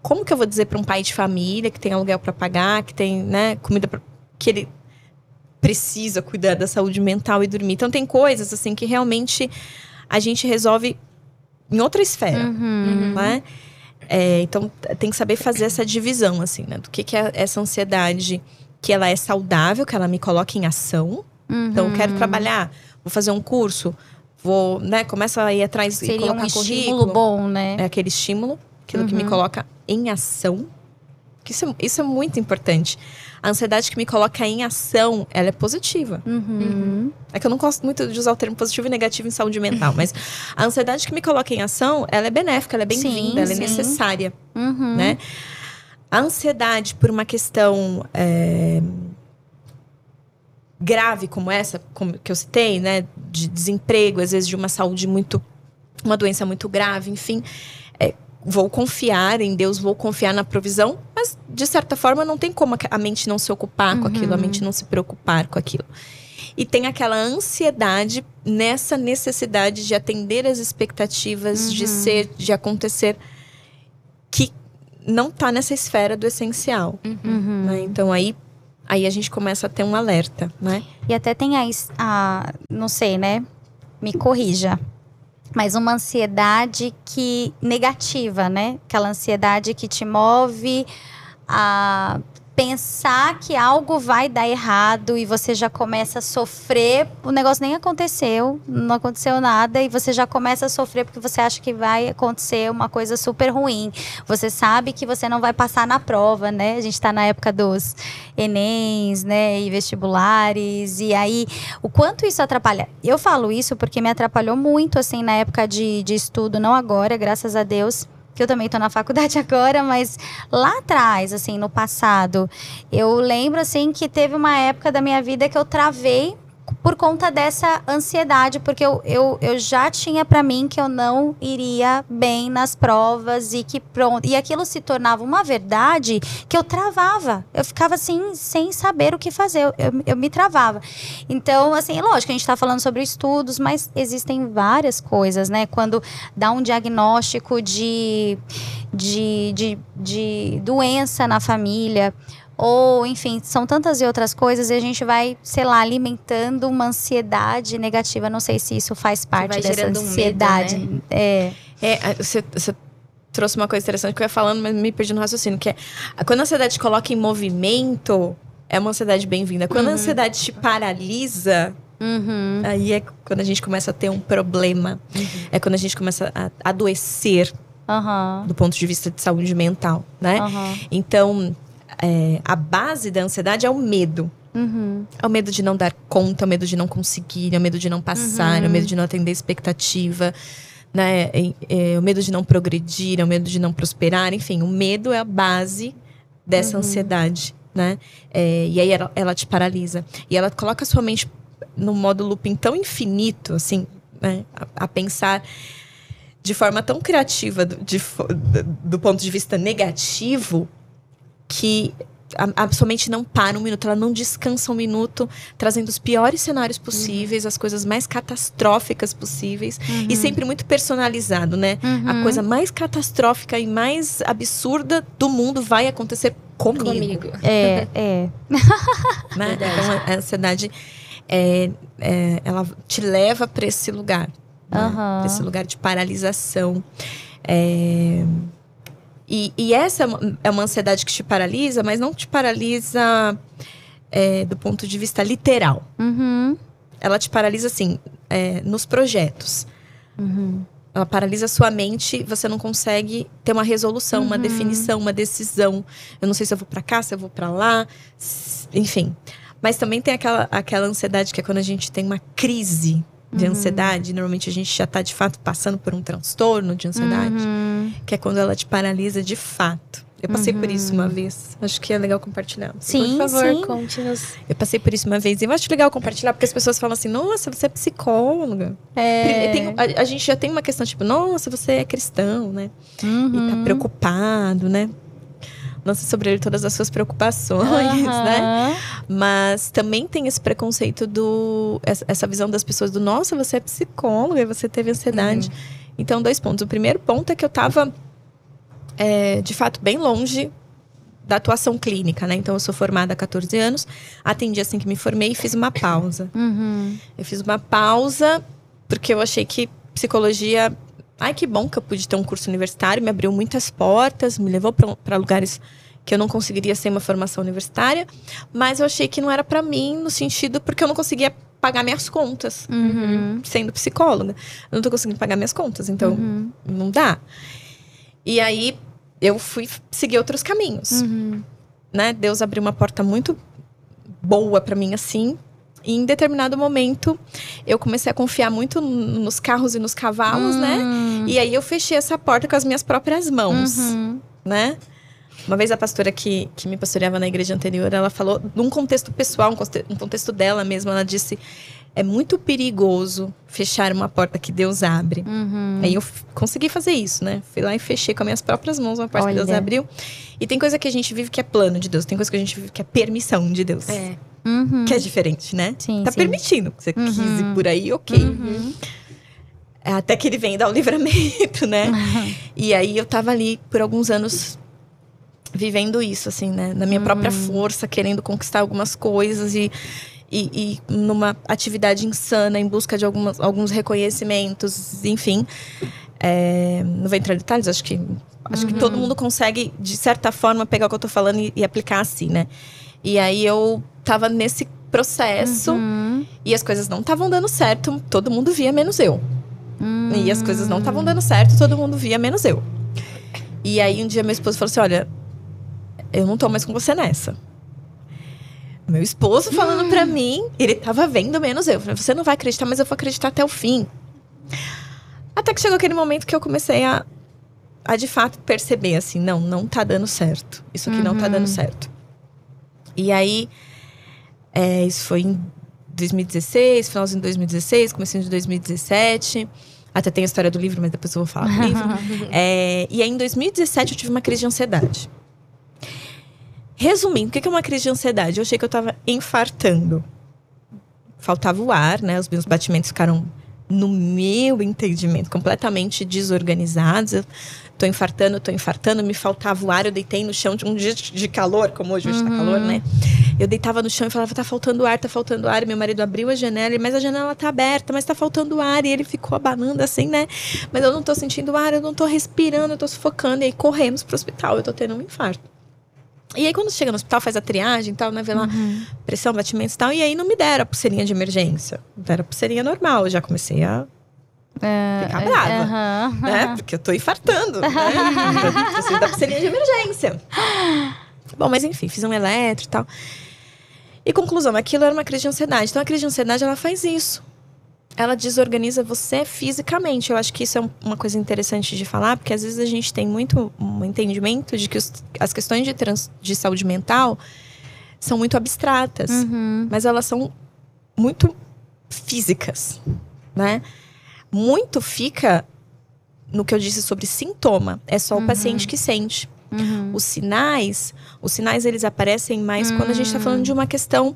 Como que eu vou dizer para um pai de família que tem aluguel para pagar, que tem, né, comida pra, que ele precisa cuidar da saúde mental e dormir? Então tem coisas assim que realmente a gente resolve em outra esfera, uhum. né? É, então tem que saber fazer essa divisão, assim, né? Do que, que é essa ansiedade que ela é saudável, que ela me coloca em ação. Uhum. Então, eu quero trabalhar, vou fazer um curso, vou, né? Começa a ir atrás Seria e colocar um estímulo bom, né? É aquele estímulo, aquilo uhum. que me uhum. coloca em ação. Isso é, isso é muito importante. A ansiedade que me coloca em ação, ela é positiva. Uhum. É que eu não gosto muito de usar o termo positivo e negativo em saúde mental, mas a ansiedade que me coloca em ação, ela é benéfica, ela é bem-vinda, ela é necessária, uhum. né? A ansiedade por uma questão é, grave como essa, como que eu citei, né, de desemprego, às vezes de uma saúde muito, uma doença muito grave, enfim, é, vou confiar em Deus, vou confiar na provisão, mas de certa forma não tem como a mente não se ocupar uhum. com aquilo, a uhum. mente não se preocupar com aquilo. E tem aquela ansiedade nessa necessidade de atender as expectativas, uhum. de ser, de acontecer, que não está nessa esfera do essencial. Uhum. Né? Então aí aí a gente começa a ter um alerta, né? E até tem a, a não sei, né? Me corrija mas uma ansiedade que negativa, né? Aquela ansiedade que te move a pensar que algo vai dar errado e você já começa a sofrer, o negócio nem aconteceu, não aconteceu nada e você já começa a sofrer porque você acha que vai acontecer uma coisa super ruim. Você sabe que você não vai passar na prova, né? A gente está na época dos ENEMs, né, e vestibulares, e aí o quanto isso atrapalha. Eu falo isso porque me atrapalhou muito assim na época de, de estudo, não agora, graças a Deus que eu também estou na faculdade *laughs* agora, mas lá atrás, assim, no passado, eu lembro, assim, que teve uma época da minha vida que eu travei por conta dessa ansiedade, porque eu, eu, eu já tinha para mim que eu não iria bem nas provas e que pronto. E aquilo se tornava uma verdade que eu travava. Eu ficava assim, sem saber o que fazer. Eu, eu, eu me travava. Então, assim, lógico, a gente está falando sobre estudos, mas existem várias coisas, né? Quando dá um diagnóstico de, de, de, de doença na família ou enfim, são tantas e outras coisas e a gente vai, sei lá, alimentando uma ansiedade negativa. Não sei se isso faz parte dessa ansiedade. Um medo, né? É. é você, você trouxe uma coisa interessante que eu ia falando, mas me perdi no raciocínio, que é quando a ansiedade te coloca em movimento, é uma ansiedade bem-vinda. Quando uhum. a ansiedade te paralisa, uhum. aí é quando a gente começa a ter um problema. Uhum. É quando a gente começa a adoecer. Do ponto de vista de saúde mental, né? Então, é, a base da ansiedade é o medo. Uhum. É o medo de não dar conta, é o medo de não conseguir, é o medo de não passar, uhum. é o medo de não atender expectativa, né? É, é, o medo de não progredir, é o medo de não prosperar, enfim, o medo é a base dessa uhum. ansiedade, né? É, e aí ela, ela, te paralisa. E ela coloca a sua mente no modo looping tão infinito, assim, né? a, a pensar de forma tão criativa do, de, do ponto de vista negativo que a, a sua mente não para um minuto, ela não descansa um minuto, trazendo os piores cenários possíveis, uhum. as coisas mais catastróficas possíveis. Uhum. E sempre muito personalizado, né? Uhum. A coisa mais catastrófica e mais absurda do mundo vai acontecer comigo. comigo. É, é. *laughs* né? Então, a ansiedade, é, é, ela te leva para esse lugar. Né? Para esse lugar de paralisação. É e, e essa é uma ansiedade que te paralisa, mas não te paralisa é, do ponto de vista literal. Uhum. Ela te paralisa, assim, é, nos projetos. Uhum. Ela paralisa a sua mente, você não consegue ter uma resolução, uhum. uma definição, uma decisão. Eu não sei se eu vou para cá, se eu vou para lá, enfim. Mas também tem aquela, aquela ansiedade que é quando a gente tem uma crise de uhum. ansiedade. Normalmente a gente já está de fato passando por um transtorno de ansiedade, uhum. que é quando ela te paralisa de fato. Eu passei uhum. por isso uma uhum. vez. Acho que é legal compartilhar. Sim, por favor, conte-nos. Eu passei por isso uma vez. E eu acho legal compartilhar, porque as pessoas falam assim: nossa, você é psicóloga. É. Tem, a, a, gente já tem uma questão tipo: nossa, você é cristão, né? Uhum. E tá uhum. preocupado, né? Lança sobre ele todas as suas preocupações, uhum. né? Mas também tem esse preconceito do essa visão das pessoas do nossa, você é psicóloga e você teve ansiedade. Uhum. Então, dois pontos. O primeiro ponto é que eu estava é, de fato bem longe da atuação clínica, né? Então eu sou formada há 14 anos, atendi assim que me formei e fiz uma pausa. Uhum. Eu fiz uma pausa porque eu achei que psicologia Ai, que bom que eu pude ter um curso universitário, me abriu muitas portas, me levou para lugares que eu não conseguiria sem uma formação universitária, mas eu achei que não era para mim no sentido porque eu não conseguia pagar minhas contas, uhum. sendo psicóloga. Eu não tô conseguindo pagar minhas contas, então uhum. não dá. E aí eu fui seguir outros caminhos, uhum. né? Deus abriu uma porta muito boa para mim assim, e em determinado momento, eu comecei a confiar muito nos carros e nos cavalos, né? hum. né? E aí eu fechei essa porta com as minhas próprias mãos, uhum. né? Uma vez a pastora que, que me pastoreava na igreja anterior, ela falou, num contexto pessoal, um contexto dela mesma, ela disse: é muito perigoso fechar uma porta que Deus abre. Uhum. Aí eu consegui fazer isso, né? Fui lá e fechei com as minhas próprias mãos uma porta Olha. que Deus abriu. E tem coisa que a gente vive que é plano de Deus, tem coisa que a gente vive que é permissão de Deus. É. Uhum. Que é diferente, né? Sim, tá sim. permitindo que você uhum. quis ir por aí, ok. Uhum. Até que ele vem dar o *laughs* livramento, né? Uhum. *laughs* E aí eu tava ali por alguns anos vivendo isso, assim, né? Na minha própria uhum. força, querendo conquistar algumas coisas e e, e numa atividade insana em busca de algumas, alguns reconhecimentos, enfim. É, não vou entrar em detalhes, acho que acho que todo mundo consegue, de certa forma, pegar o que eu tô falando e, e aplicar assim, né? E aí eu tava nesse processo Uhum. e as coisas não estavam dando certo, todo mundo via menos eu. Hum. E as coisas não estavam dando certo, todo mundo via menos eu. E aí um dia meu esposo falou assim: Olha, eu não tô mais com você nessa. Meu esposo falando pra mim, ele tava vendo menos eu. Eu falei, você não vai acreditar, mas eu vou acreditar até o fim. Até que chegou aquele momento que eu comecei a, a de fato perceber assim: não, não tá dando certo. Isso aqui não tá dando certo. E aí, é, isso foi em 2016, finalzinho de 2016, comecinho de 2017. Até tem a história do livro, mas depois eu vou falar do *laughs* livro. É, e aí, em 2017, eu tive uma crise de ansiedade. Resumindo, o que é uma crise de ansiedade? Eu achei que eu tava infartando. Faltava o ar, né? Os meus batimentos ficaram, no meu entendimento, completamente desorganizados. Eu tô infartando, tô infartando, me faltava o ar, eu deitei no chão de um dia de calor, como hoje, hoje tá calor, né? Eu deitava no chão e falava, tá faltando ar, tá faltando ar. E meu marido abriu a janela, mas a janela tá aberta, mas tá faltando ar. E ele ficou abanando assim, né? Mas eu não tô sentindo ar, eu não tô respirando, eu tô sufocando. E aí corremos pro hospital, eu tô tendo um infarto. E aí, quando chega no hospital, faz a triagem e tal, né? Vê lá pressão, batimentos e tal. E aí não me deram a pulseirinha de emergência. Deram a pulseirinha normal. Eu já comecei a ficar brava. Aham. né? Porque eu tô infartando, né? Preciso da pulseirinha de emergência. Bom, mas enfim, fiz um eletro e tal. E conclusão, aquilo era uma crise de ansiedade. Então a crise de ansiedade, ela faz isso. Ela desorganiza você fisicamente. Eu acho que isso é um- uma coisa interessante de falar, porque às vezes a gente tem muito um entendimento de que os- as questões de, trans- de saúde mental são muito abstratas Uhum. mas elas são muito físicas, né? Muito fica no que eu disse sobre sintoma, é só o paciente que sente. Uhum. Os sinais, os sinais eles aparecem mais quando a gente está falando de uma questão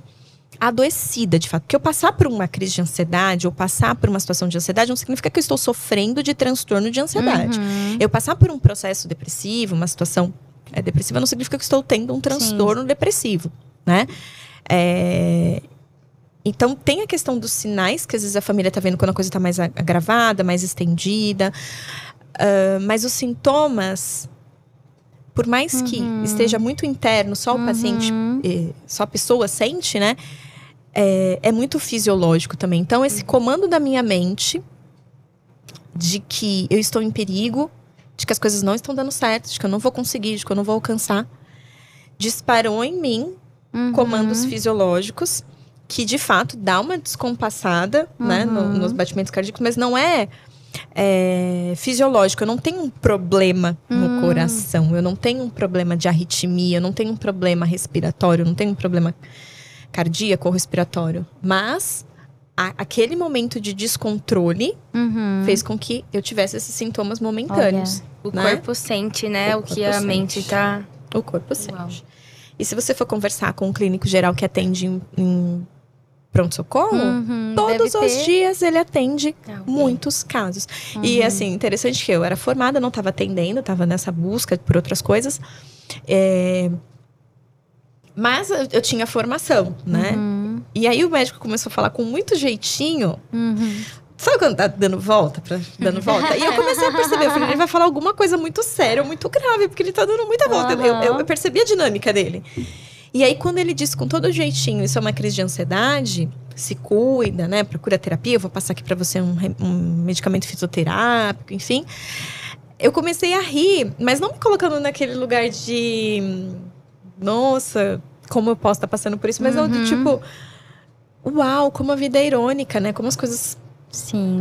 adoecida, de fato. Porque eu passar por uma crise de ansiedade ou passar por uma situação de ansiedade não significa que eu estou sofrendo de transtorno de ansiedade. Uhum. Eu passar por um processo depressivo, uma situação é, depressiva, não significa que eu estou tendo um transtorno depressivo, né? É, Então, tem a questão dos sinais, que às vezes a família tá vendo quando a coisa tá mais agravada, mais estendida. Ah, mas os sintomas, por mais que esteja muito interno, só o paciente, eh, só a pessoa sente, né? É, é muito fisiológico também. Então, esse comando da minha mente de que eu estou em perigo, de que as coisas não estão dando certo, de que eu não vou conseguir, de que eu não vou alcançar, disparou em mim Uhum. comandos fisiológicos que de fato dá uma descompassada né, no- Uhum. nos batimentos cardíacos, mas não é, é, fisiológico. Eu não tenho um problema no Hum. coração, eu não tenho um problema de arritmia, eu não tenho um problema respiratório, eu não tenho um problema cardíaco ou respiratório. Mas a- aquele momento de descontrole Uhum. fez com que eu tivesse esses sintomas momentâneos. O né? corpo sente, né? O O, que a mente sente. tá. O corpo sente. Uau. E se você for conversar com um clínico geral que atende em, em pronto-socorro, Uhum. todos os dias ele atende Ah, muitos casos. E assim, interessante que eu era formada, não estava atendendo, estava nessa busca por outras coisas. É, Mas eu, tinha formação, né? Uhum. E aí o médico começou a falar com muito jeitinho. Uhum. Sabe quando tá dando volta, pra, dando volta? E eu comecei a perceber, eu falei, ele vai falar alguma coisa muito séria, muito grave, porque ele tá dando muita volta. Eu, eu- eu percebi a dinâmica dele. E aí, quando ele disse com todo jeitinho, isso é uma crise de ansiedade, se cuida, né? Procura terapia, eu vou passar aqui pra você um, um medicamento fitoterápico, enfim. Eu comecei a rir, mas não me colocando naquele lugar de. Nossa, como eu posso estar passando por isso, mas não do tipo. Uau, como a vida é irônica, né? Como as coisas Sim.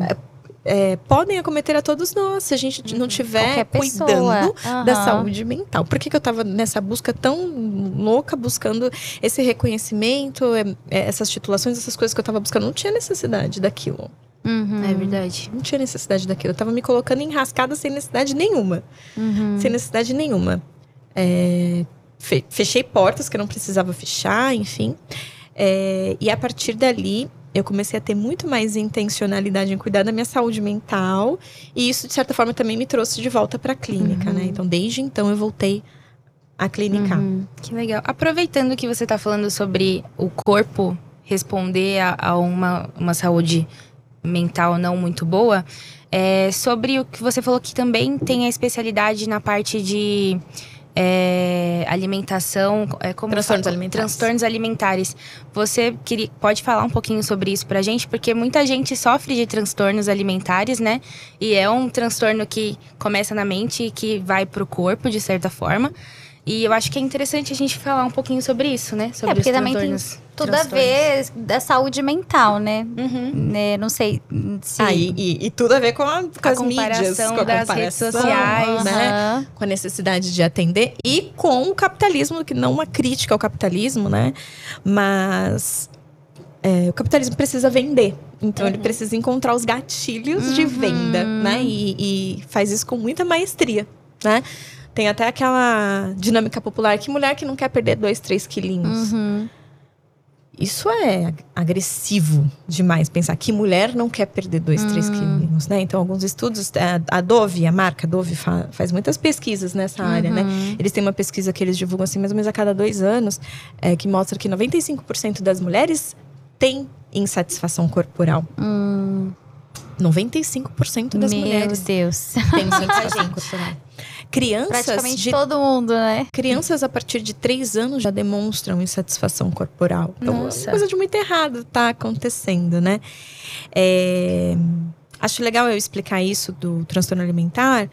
É, podem acometer a todos nós se a gente não tiver Qualquer pessoa. cuidando da Aham. saúde mental. Por que, que eu tava nessa busca tão louca, buscando esse reconhecimento, é, é, essas titulações, essas coisas que eu tava buscando? Não tinha necessidade daquilo. Uhum. É verdade. Não tinha necessidade daquilo. Eu tava me colocando enrascada sem necessidade nenhuma. Uhum. Sem necessidade nenhuma. É, fe- fechei portas que eu não precisava fechar, enfim. É, e a partir dali, eu comecei a ter muito mais intencionalidade em cuidar da minha saúde mental. E isso, de certa forma, também me trouxe de volta para a clínica, né? Então, desde então, eu voltei a clinicar. Uhum. Que legal. Aproveitando que você tá falando sobre o corpo responder a, a uma, uma saúde mental não muito boa. É, sobre o que você falou que também tem a especialidade na parte de é, alimentação, é, como Transtornos alimentares. Transtornos alimentares. Você queria, pode falar um pouquinho sobre isso pra gente? Porque muita gente sofre de transtornos alimentares, né? E é um transtorno que começa na mente e que vai pro corpo, de certa forma. E eu acho que é interessante a gente falar um pouquinho sobre isso, né? Sobre É, porque os também tem tudo a ver da saúde mental, né? Uhum. Né, Não sei se... Ah, e, e- e tudo a ver com, a, com A as mídias, comparação com a das redes sociais. né? Com a necessidade de atender e com o capitalismo, que não uma crítica ao capitalismo, né? Mas é, o capitalismo precisa vender. Então ele precisa encontrar os gatilhos de venda, né? E, e faz isso com muita maestria, né? Tem até aquela dinâmica popular que mulher que não quer perder dois, três quilinhos. Uhum. Isso é ag- agressivo demais, pensar que mulher não quer perder dois, três quilinhos, né? Então, alguns estudos, é, a Dove, a marca Dove fa- faz muitas pesquisas nessa área, né? Eles têm uma pesquisa que eles divulgam assim, mais ou menos a cada dois anos, é, que mostra que 95% das mulheres têm insatisfação corporal. 95% das Meu mulheres Deus. têm insatisfação *laughs* corporal. Crianças Praticamente de todo mundo, né? Crianças a partir de 3 anos já demonstram insatisfação corporal. Então, Nossa. coisa de muito errado tá acontecendo, né? É, Acho legal eu explicar isso do transtorno alimentar,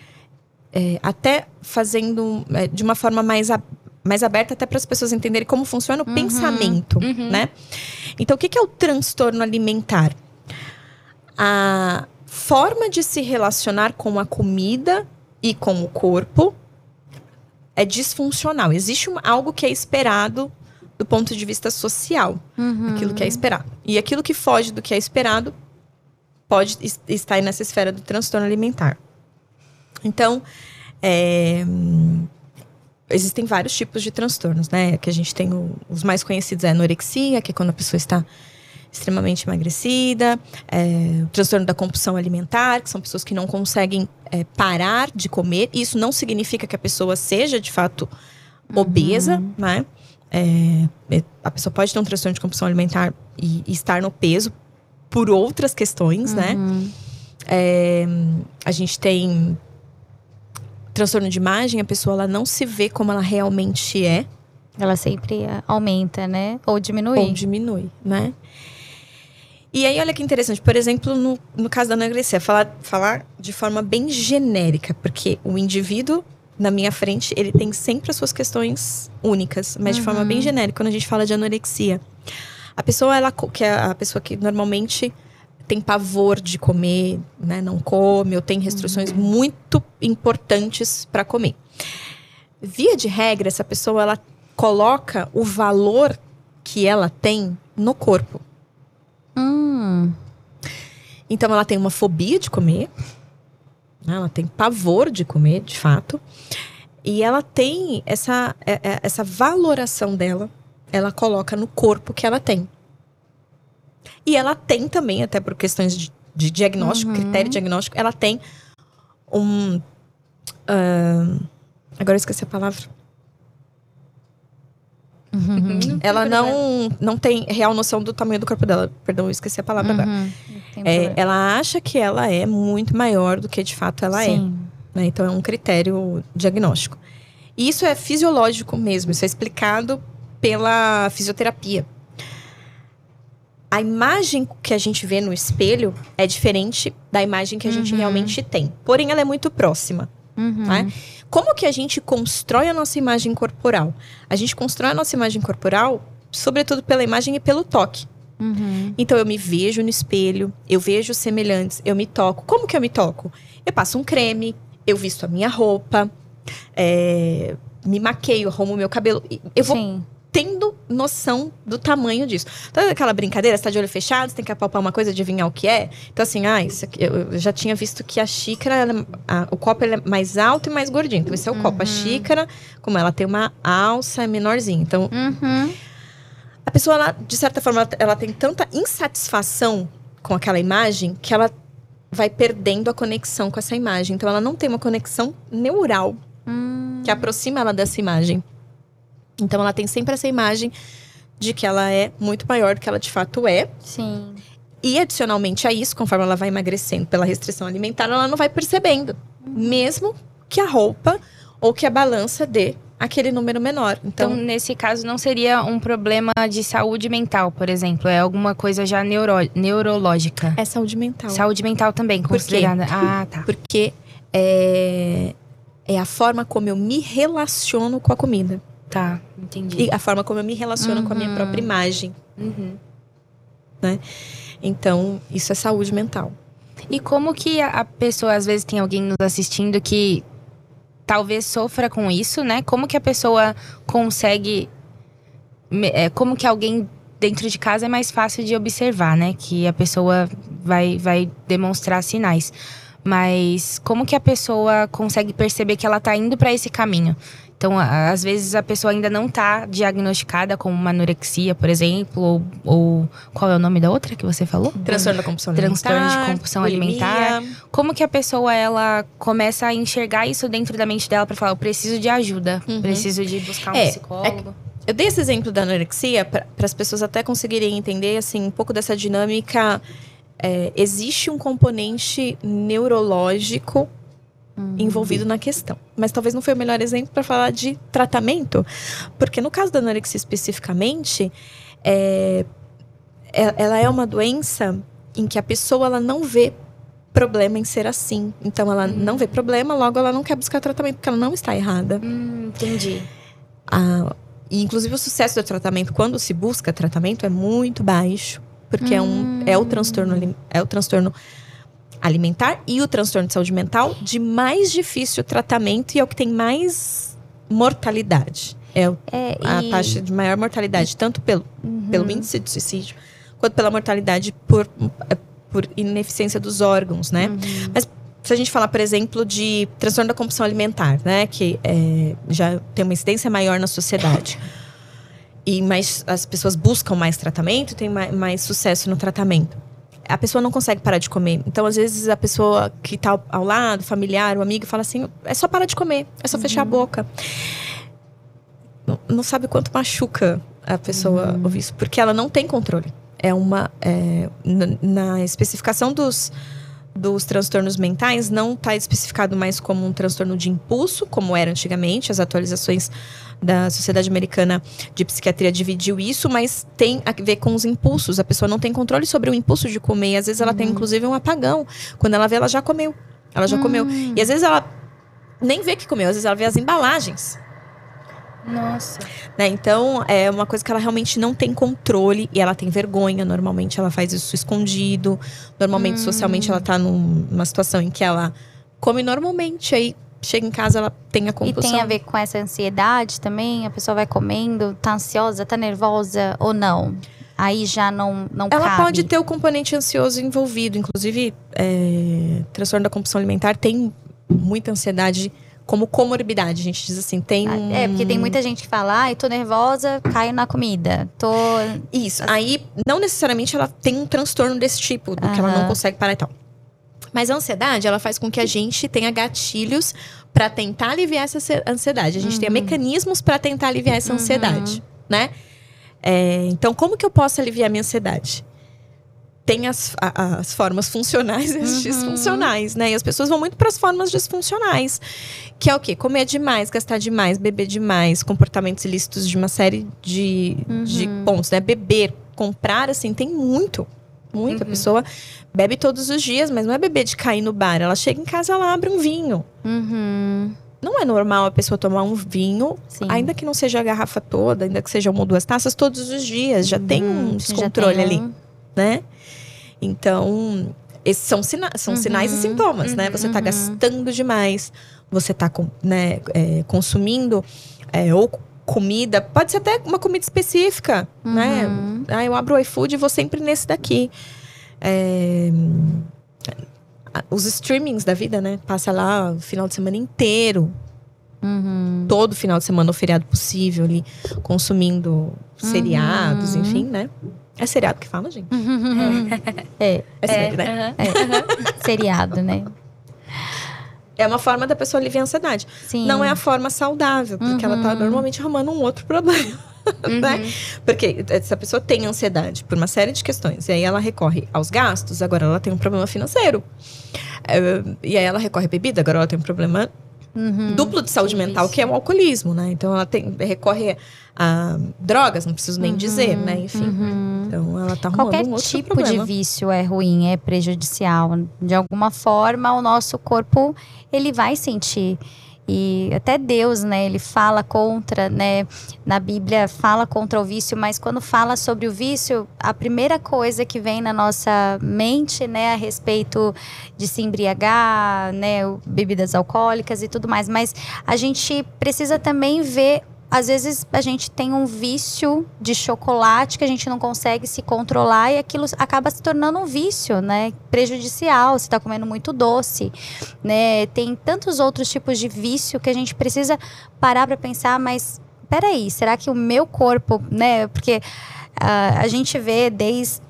é, até fazendo é, de uma forma mais, a- mais aberta, até para as pessoas entenderem como funciona o pensamento, né? Então, o que que é o transtorno alimentar? A forma de se relacionar com a comida e com o corpo é disfuncional. Existe um- algo que é esperado do ponto de vista social, aquilo que é esperado. E aquilo que foge do que é esperado pode es- estar nessa esfera do transtorno alimentar. Então, é, existem vários tipos de transtornos, né? Que a gente tem o- os mais conhecidos é a anorexia, que é quando a pessoa está extremamente emagrecida, é, o transtorno da compulsão alimentar, que são pessoas que não conseguem é, parar de comer. Isso não significa que a pessoa seja de fato obesa, né? É, é, a pessoa pode ter um transtorno de compulsão alimentar e, e estar no peso por outras questões, né? É, a gente tem transtorno de imagem, a pessoa ela não se vê como ela realmente é. Ela sempre aumenta, né? Ou diminui. ou diminui, né? E aí, olha que interessante, por exemplo, no, no caso da anorexia, falar, falar de forma bem genérica, porque o indivíduo na minha frente, ele tem sempre as suas questões únicas, mas de forma bem genérica, quando a gente fala de anorexia. A pessoa, ela, que é a pessoa que normalmente tem pavor de comer, né, não come, ou tem restrições muito importantes para comer. Via de regra, essa pessoa, ela coloca o valor que ela tem no corpo. Então ela tem uma fobia de comer, né? ela tem pavor de comer, de fato, e ela tem essa, é- é- essa valoração dela, ela coloca no corpo que ela tem. E ela tem também, até por questões de, de diagnóstico, critério diagnóstico, ela tem um. ah, agora eu esqueci a palavra. Ela não, não tem real noção do tamanho do corpo dela. Perdão, eu esqueci a palavra agora. uhum. Tem É, ela acha que ela é muito maior do que de fato ela é. Sim. né? Então é um critério diagnóstico. E isso é fisiológico mesmo, isso é explicado pela fisioterapia. A imagem que a gente vê no espelho é diferente da imagem que a gente realmente tem. Porém, ela é muito próxima. Uhum. né? Como que a gente constrói a nossa imagem corporal? A gente constrói a nossa imagem corporal, sobretudo pela imagem e pelo toque. Uhum. Então eu me vejo no espelho, eu vejo semelhantes, eu me toco. Como que eu me toco? Eu passo um creme, eu visto a minha roupa, é, me maqueio, arrumo meu cabelo. Eu vou Sim. tendo noção do tamanho disso. Então, aquela brincadeira, você tá de olho fechado, você tem que apalpar uma coisa, adivinhar o que é. Então, assim, ah, isso aqui, eu já tinha visto que a xícara, a- o copo é mais alto e mais gordinho. Então, esse é o copo. A xícara, como ela tem uma alça, é menorzinha. Então, Uhum. A pessoa, ela, de certa forma, ela, ela tem tanta insatisfação com aquela imagem que ela vai perdendo a conexão com essa imagem. Então, ela não tem uma conexão neural Hum. que aproxima ela dessa imagem. Então, ela tem sempre essa imagem de que ela é muito maior do que ela de fato é. Sim. E adicionalmente a isso, conforme ela vai emagrecendo pela restrição alimentar, ela não vai percebendo. Mesmo que a roupa ou que a balança dê aquele número menor. Então, Então, nesse caso, não seria um problema de saúde mental, por exemplo. É alguma coisa já neuro neurológica. é saúde mental. Saúde mental também, considerada. Ah, tá. Porque é, é a forma como eu me relaciono com a comida. Tá, entendi. E a forma como eu me relaciono com a minha Uhum. própria imagem. Uhum. Então, isso é saúde mental. E como que a pessoa, às vezes tem alguém nos assistindo que talvez sofra com isso, né? Como que a pessoa consegue. é, como que alguém dentro de casa é mais fácil de observar, né? Que a pessoa vai, vai demonstrar sinais. Mas como que a pessoa consegue perceber que ela tá indo para esse caminho? Então, às vezes a pessoa ainda não tá diagnosticada com uma anorexia, por exemplo, ou, ou qual é o nome da outra que você falou? Transtorno da compulsão Transtorno de alimentar. compulsão bulimia. alimentar. Como que a pessoa ela começa a enxergar isso dentro da mente dela para falar, eu preciso de ajuda, Uhum. preciso de buscar um É, psicólogo. Eu dei esse exemplo da anorexia para as pessoas até conseguirem entender assim um pouco dessa dinâmica. É, existe um componente neurológico envolvido na questão. Mas talvez não foi o melhor exemplo para falar de tratamento, porque no caso da anorexia especificamente, é, é- ela é uma doença em que a pessoa ela não vê problema em ser assim. Então ela não vê problema, logo ela não quer buscar tratamento porque ela não está errada. Hum, entendi. A- e inclusive o sucesso do tratamento, quando se busca tratamento, é muito baixo. Porque é, um, é, o transtorno, é o transtorno alimentar e o transtorno de saúde mental de mais difícil tratamento e é o que tem mais mortalidade. É É, a e- taxa de maior mortalidade, tanto pelo, Uhum. pelo índice de suicídio, quanto pela mortalidade por, por ineficiência dos órgãos, né? Uhum. Se a gente falar, por exemplo, de transtorno da compulsão alimentar, né? Que é, já tem uma incidência maior na sociedade. E mais, as pessoas buscam mais tratamento, tem mais, mais sucesso no tratamento. A pessoa não consegue parar de comer. Então, às vezes, a pessoa que está ao, lado, familiar, o amigo, fala assim: é só parar de comer, é só fechar a boca. Não, não sabe quanto machuca a pessoa ouvir isso, porque ela não tem controle. É uma. é, na, na especificação dos, dos transtornos mentais, não está especificado mais como um transtorno de impulso, como era antigamente. As atualizações da Sociedade Americana de Psiquiatria dividiu isso, mas tem a ver com os impulsos. A pessoa não tem controle sobre o impulso de comer. Às vezes ela tem, inclusive, um apagão. Quando ela vê, ela já comeu. Ela já comeu. E às vezes ela nem vê que comeu, às vezes ela vê as embalagens. Nossa. Né? Então, é uma coisa que ela realmente não tem controle e ela tem vergonha. Normalmente, ela faz isso escondido. Normalmente, socialmente, ela tá num- numa situação em que ela come normalmente. Aí, chega em casa, ela tem a E compulsão. tem a ver com essa ansiedade também? A pessoa vai comendo, tá ansiosa, tá nervosa ou não? Aí já não, não Ela cabe. pode ter o componente ansioso envolvido. Inclusive, é, transtorno da compulsão alimentar tem muita ansiedade como comorbidade. A gente diz assim, tem um... É, porque tem muita gente que fala, ai, tô nervosa, caio na comida. Tô. Isso. Aí, não necessariamente ela tem um transtorno desse tipo, do que ela não consegue parar e tal. Mas a ansiedade, ela faz com que a gente tenha gatilhos para tentar aliviar essa ansi- ansiedade. A gente tenha mecanismos para tentar aliviar essa ansiedade, né? É, então, como que eu posso aliviar minha ansiedade? Tem as, a- as formas funcionais e as disfuncionais, né? E as pessoas vão muito para as formas disfuncionais. Que é o quê? Comer demais, gastar demais, beber demais, comportamentos ilícitos de uma série de, de pontos, né? Beber, comprar, assim, tem muito. Muito. A pessoa bebe todos os dias, mas não é beber de cair no bar. Ela chega em casa, ela abre um vinho. Uhum. Não é normal a pessoa tomar um vinho, Sim. ainda que não seja a garrafa toda, ainda que seja uma ou duas taças, todos os dias. Já tem um Uhum. Descontrole tem ali né? Então, esses são, sina são sinais e sintomas, né? Você tá gastando demais, você tá com- né, é, consumindo é, ou comida, pode ser até uma comida específica, né? Uhum. Ah, eu abro o iFood e vou sempre nesse daqui. É, os streamings da vida, né? Passa lá o final de semana inteiro, Uhum. todo final de semana, o feriado possível ali, consumindo seriados, Uhum. enfim, né? É seriado que fala, gente? *laughs* É, É, sério, né? seriado, né? É uma forma da pessoa aliviar a ansiedade. Sim. Não é a forma saudável, porque ela tá Uhum. normalmente arrumando um outro *laughs* problema. né? Porque essa pessoa tem ansiedade por uma série de questões. E aí ela recorre aos gastos, agora ela tem um problema financeiro. É, e aí ela recorre à bebida, agora ela tem um problema Uhum. duplo de saúde Sim, mental, isso. que é o alcoolismo, né? Então ela tem, recorre a drogas, não preciso nem dizer, né? Enfim. Uhum. Então ela tá Qualquer um tipo problema. de vício é ruim, é prejudicial. De alguma forma, o nosso corpo ele vai sentir. E até Deus, né, ele fala contra, né, na Bíblia fala contra o vício, mas quando fala sobre o vício, a primeira coisa que vem na nossa mente, né, a respeito de se embriagar, né, bebidas alcoólicas e tudo mais, mas a gente precisa também ver às vezes a gente tem um vício de chocolate que a gente não consegue se controlar e aquilo acaba se tornando um vício, né? Prejudicial, você está comendo muito doce, né? Tem tantos outros tipos de vício que a gente precisa parar para pensar, mas peraí, será que o meu corpo, né? Porque ah, a gente vê desde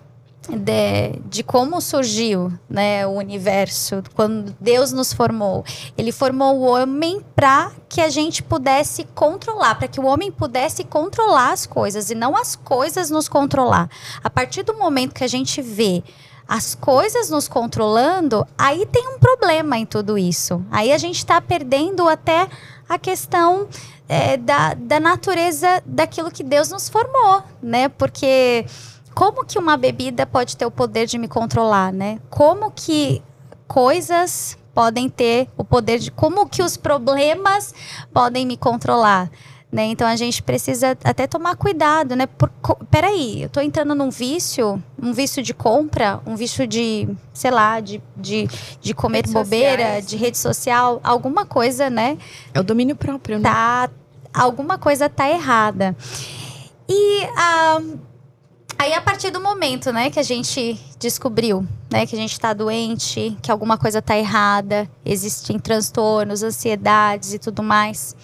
de, de como surgiu né, o universo, quando Deus nos formou. Ele formou o homem para que a gente pudesse controlar, para que o homem pudesse controlar as coisas e não as coisas nos controlar. A partir do momento que a gente vê as coisas nos controlando, aí tem um problema em tudo isso. Aí a gente está perdendo até a questão é, da, da natureza daquilo que Deus nos formou, né? Porque como que uma bebida pode ter o poder de me controlar, né? Como que coisas podem ter o poder de como que os problemas podem me controlar, né? Então a gente precisa até tomar cuidado, né? Por, peraí, eu tô entrando num vício, um vício de compra, um vício de, sei lá, de, de, de comer Redes bobeira, sociais. de rede social, alguma coisa, né? É o domínio próprio, né? tá alguma coisa tá errada. E ah, aí a partir do momento, né, que a gente descobriu, né, que a gente tá doente, que alguma coisa tá errada, existem transtornos, ansiedades e tudo mais.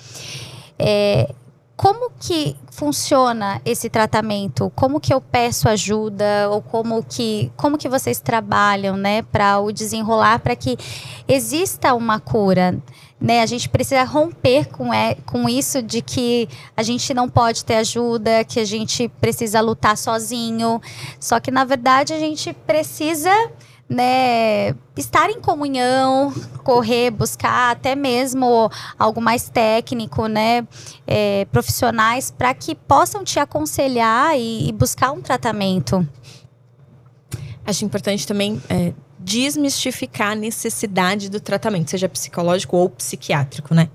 É, como que funciona esse tratamento? Como que eu peço ajuda ou como que como que vocês trabalham, né, para o desenrolar para que exista uma cura? Né, a gente precisa romper com, é, com isso de que a gente não pode ter ajuda, que a gente precisa lutar sozinho. Só que, na verdade, a gente precisa né, estar em comunhão, correr, buscar até mesmo algo mais técnico, né, é, profissionais, para que possam te aconselhar e, e buscar um tratamento. Acho importante também é, desmistificar a necessidade do tratamento, seja psicológico ou psiquiátrico, né?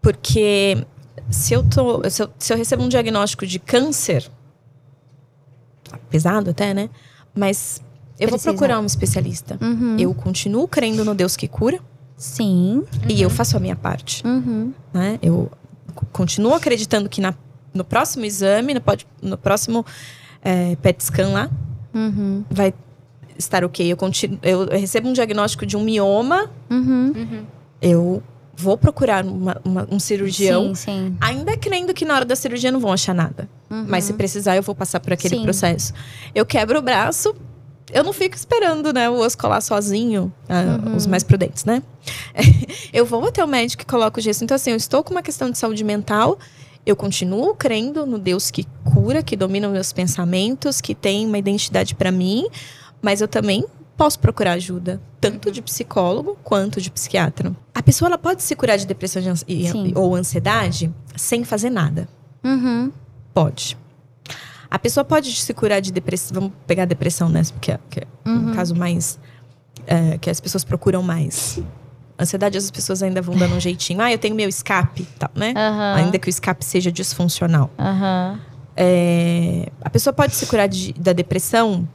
Porque se eu, tô, se eu, se eu recebo um diagnóstico de câncer, pesado até, né? Mas eu Precisa. vou procurar um especialista. Uhum. Eu continuo crendo no Deus que cura Sim. e eu faço a minha parte, Uhum. né? Eu continuo acreditando que na, no próximo exame, no, no próximo é, PET scan lá, Uhum. vai estar ok. Eu, continuo, eu recebo um diagnóstico de um mioma, Uhum. Uhum. eu vou procurar uma- uma- um cirurgião, Sim, sim. ainda crendo que na hora da cirurgia não vão achar nada. Uhum. Mas se precisar, eu vou passar por aquele Sim. processo. Eu quebro o braço, eu não fico esperando, né, o osso colar sozinho, ah, Uhum. os mais prudentes, né? *laughs* eu vou até o médico e coloco o gesso. Então, assim, eu estou com uma questão de saúde mental. Eu continuo crendo no Deus que cura, que domina os meus pensamentos, que tem uma identidade para mim, mas eu também posso procurar ajuda, tanto de psicólogo quanto de psiquiatra. A pessoa ela pode se curar de depressão de ans- Sim. ou ansiedade sem fazer nada. Uhum. Pode. A pessoa pode se curar de depressão. Vamos pegar a depressão, né? Porque é, que é Uhum. um caso mais. é, que as pessoas procuram mais. Ansiedade, as pessoas ainda vão dando um jeitinho. Ah, eu tenho meu escape, tal, né? Aham. Ainda que o escape seja disfuncional. Aham. É, a pessoa pode se curar de- da depressão,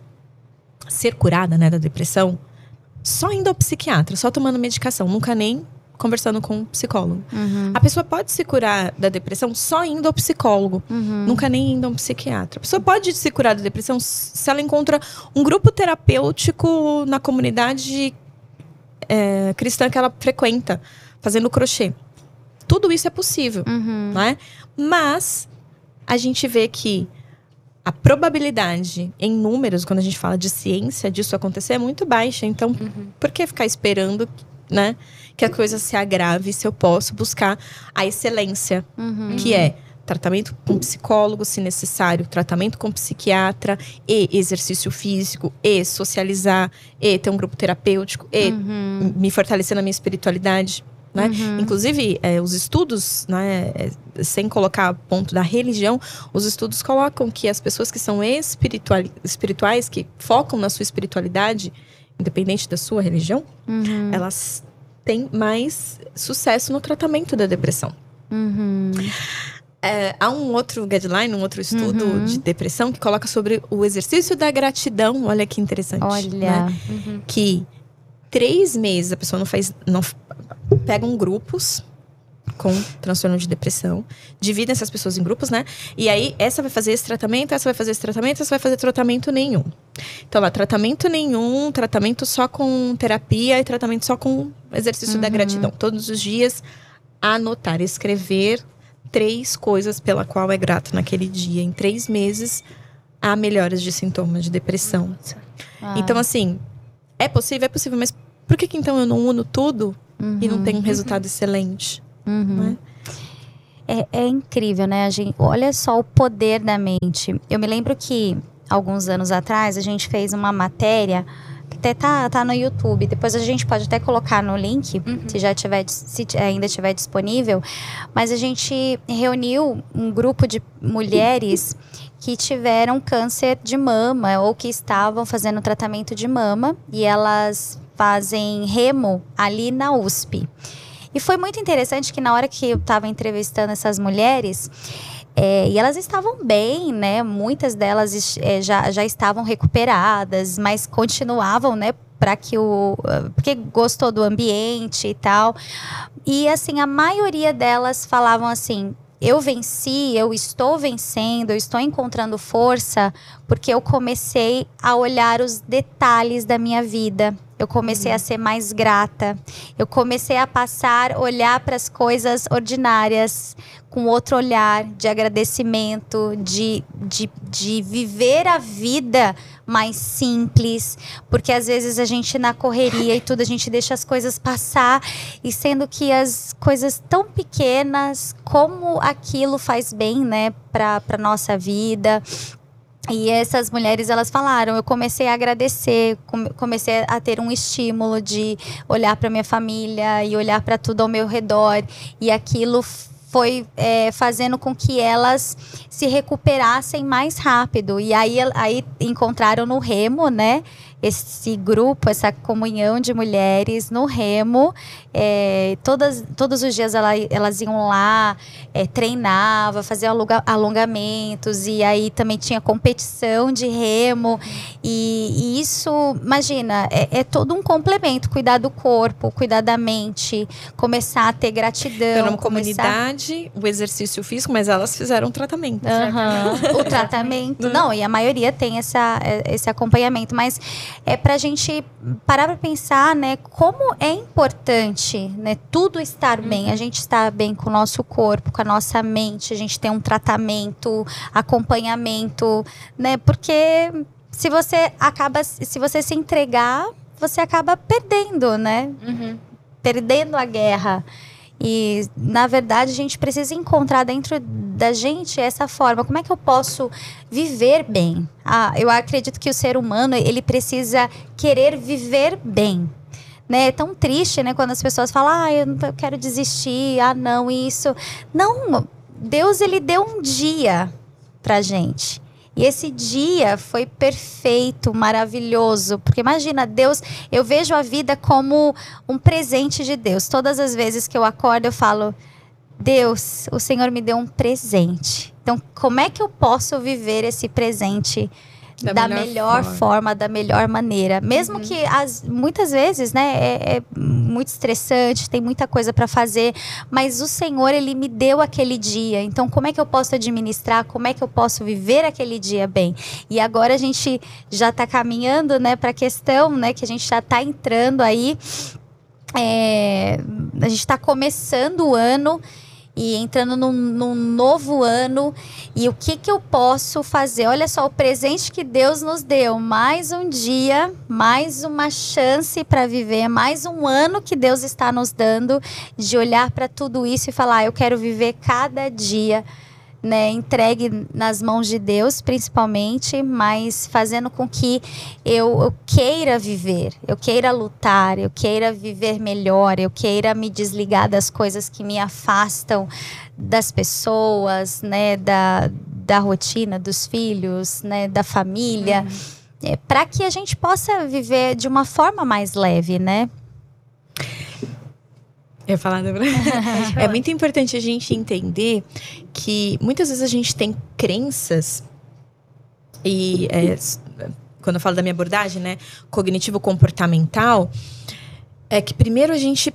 ser curada, né, da depressão, só indo ao psiquiatra, só tomando medicação, nunca nem conversando com um psicólogo. Uhum. A pessoa pode se curar da depressão só indo ao psicólogo. Uhum. Nunca nem indo a um psiquiatra. A pessoa pode se curar da depressão se ela encontra um grupo terapêutico na comunidade é, cristã que ela frequenta, fazendo crochê. Tudo isso é possível, Uhum. né? Mas a gente vê que a probabilidade em números, quando a gente fala de ciência, disso acontecer é muito baixa. Então, Uhum. por que ficar esperando né? Que a coisa se agrave se eu posso buscar a excelência, Uhum. que é tratamento com psicólogo, se necessário, tratamento com psiquiatra, e exercício físico, e socializar, e ter um grupo terapêutico, e Uhum. me fortalecer na minha espiritualidade. Né? Uhum. Inclusive, é, os estudos, né, é, sem colocar ponto da religião, os estudos colocam que as pessoas que são espiritual, espirituais, que focam na sua espiritualidade, independente da sua religião, Uhum. elas têm mais sucesso no tratamento da depressão. Uhum. É, há um outro guideline, um outro estudo Uhum. de depressão que coloca sobre o exercício da gratidão. Olha que interessante. né? Olha. Uhum. que três meses a pessoa não faz. Não, pegam grupos com transtorno de depressão, dividem essas pessoas em grupos, né? E aí, essa vai fazer esse tratamento, essa vai fazer esse tratamento, essa vai fazer tratamento nenhum. Então, lá, tratamento nenhum, tratamento só com terapia e tratamento só com exercício da gratidão. Todos os dias, anotar, escrever três coisas pela qual é grato naquele dia. Em três meses, há melhoras de sintomas de depressão. Ah. Então, assim, é possível? É possível, mas por que, que então eu não uno tudo e não tenho um resultado excelente? Uhum. Né? É, é incrível, né? A gente, olha só o poder da mente. Eu me lembro que alguns anos atrás a gente fez uma matéria que até tá, tá no YouTube. Depois a gente pode até colocar no link, se já tiver, se ainda estiver disponível. Mas a gente reuniu um grupo de mulheres que tiveram câncer de mama ou que estavam fazendo tratamento de mama e elas fazem remo ali na USP. E foi muito interessante que na hora que eu estava entrevistando essas mulheres, é, e elas estavam bem, né? Muitas delas é, já, já estavam recuperadas, mas continuavam, né? Para que o. Porque gostou do ambiente e tal. E assim, a maioria delas falavam assim. Eu venci, eu estou vencendo, eu estou encontrando força porque eu comecei a olhar os detalhes da minha vida. Eu comecei a ser mais grata. Eu comecei a passar, olhar para as coisas ordinárias com outro olhar de agradecimento, de, de, de viver a vida mais simples, porque às vezes a gente na correria e tudo, a gente deixa as coisas passar, e sendo que as coisas tão pequenas, como aquilo faz bem, né, para para nossa vida. E essas mulheres, elas falaram, eu comecei a agradecer, come- comecei a ter um estímulo de olhar para minha família e olhar para tudo ao meu redor. E aquilo foi é, fazendo com que elas se recuperassem mais rápido. E aí, aí encontraram no Remo, né? Esse grupo, essa comunhão de mulheres no Remo. É, todas, todos os dias ela- elas iam lá, é, treinava, fazia alonga- alongamentos e aí também tinha competição de remo e, e isso, imagina, é, é todo um complemento, cuidar do corpo, cuidar da mente, começar a ter gratidão, Então, uma começar comunidade, o exercício físico, mas elas fizeram um tratamento. Aham, o tratamento. *laughs* Não, e a maioria tem essa, é, esse acompanhamento. Mas é pra gente parar pra pensar, né, como é importante, né, tudo estar bem. A gente estar bem com o nosso corpo, com a nossa mente, a gente ter um tratamento, acompanhamento, né? Porque se você acaba, se você se entregar, você acaba perdendo, né? Uhum. perdendo a guerra. E, na verdade, a gente precisa encontrar dentro da gente essa forma. Como é que eu posso viver bem? Ah, eu acredito que o ser humano, ele precisa querer viver bem. Né? É tão triste, né? Quando as pessoas falam, ah, eu não eu quero desistir, ah, não, isso. Não, Deus, ele deu um dia pra gente. E esse dia foi perfeito, maravilhoso. Porque imagina, Deus, eu vejo a vida como um presente de Deus. Todas as vezes que eu acordo, eu falo: Deus, o Senhor me deu um presente. Então, como é que eu posso viver esse presente da, Da melhor, melhor forma. forma. da melhor maneira? Mesmo que as, muitas vezes, né, é, é muito estressante, tem muita coisa para fazer, mas o Senhor, ele me deu aquele dia. Então, como é que eu posso administrar? Como é que eu posso viver aquele dia bem? E agora a gente já está caminhando, né, para a questão, né, que a gente já está entrando aí. é, a gente está começando o ano e entrando num, num, novo ano. E o que, que eu posso fazer? Olha só o presente que Deus nos deu. Mais um dia, mais uma chance para viver, mais um ano que Deus está nos dando de olhar para tudo isso e falar: eu quero viver cada dia né, entregue nas mãos de Deus, principalmente, mas fazendo com que eu, eu, queira viver, eu queira lutar, eu queira viver melhor, eu queira me desligar das coisas que me afastam das pessoas, né, da, da rotina dos filhos, né, da família, uhum. é, para que a gente possa viver de uma forma mais leve, né? Ia falar, Débora. *laughs* é muito importante a gente entender que muitas vezes a gente tem crenças e é, quando eu falo da minha abordagem, né, cognitivo comportamental, é que primeiro a gente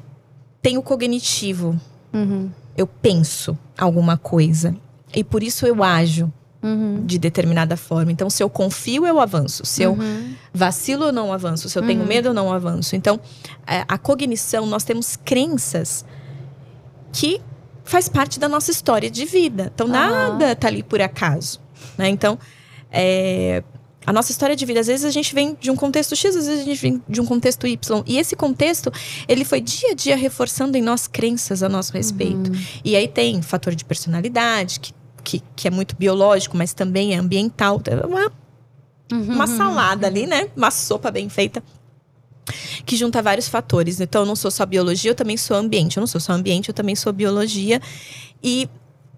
tem o cognitivo. Uhum. Eu penso alguma coisa e por isso eu ajo uhum. de determinada forma. Então, se eu confio, eu avanço. Se eu uhum. vacilo, eu não avanço. Se eu tenho uhum. medo, eu não avanço. Então, é, a cognição, nós temos crenças que faz parte da nossa história de vida. Então, nada tá ali por acaso. Né? Então, é, a nossa história de vida, às vezes a gente vem de um contexto X, às vezes a gente vem de um contexto Y. E esse contexto, ele foi dia a dia reforçando em nós crenças a nosso respeito. Uhum. E aí tem fator de personalidade, que que, que é muito biológico, mas também é ambiental. É uma, uhum, uma salada uhum. ali, né? Uma sopa bem feita. Que junta vários fatores. Então, eu não sou só biologia, eu também sou ambiente. Eu não sou só ambiente, eu também sou biologia. E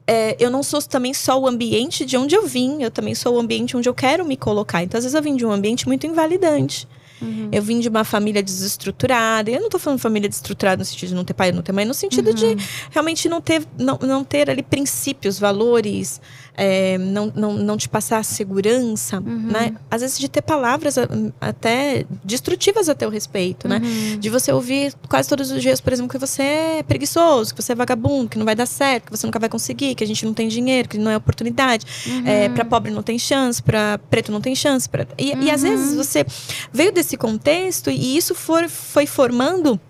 é, eu não sou também só o ambiente de onde eu vim, eu também sou o ambiente onde eu quero me colocar. Então, às vezes, eu vim de um ambiente muito invalidante. Uhum. Eu vim de uma família desestruturada. Eu não tô falando família desestruturada no sentido de não ter pai, não ter mãe, no sentido uhum. de realmente não ter, não, não ter ali princípios, valores, é, não, não, não te passar segurança, uhum. né? Às vezes de ter palavras até destrutivas a teu respeito, né? Uhum. De você ouvir quase todos os dias, por exemplo, que você é preguiçoso, que você é vagabundo, que não vai dar certo, que você nunca vai conseguir, que a gente não tem dinheiro, que não é oportunidade. Uhum. É, para pobre não tem chance, para preto não tem chance. Pra... E, e às vezes uhum. você veio desse contexto e isso for, foi formando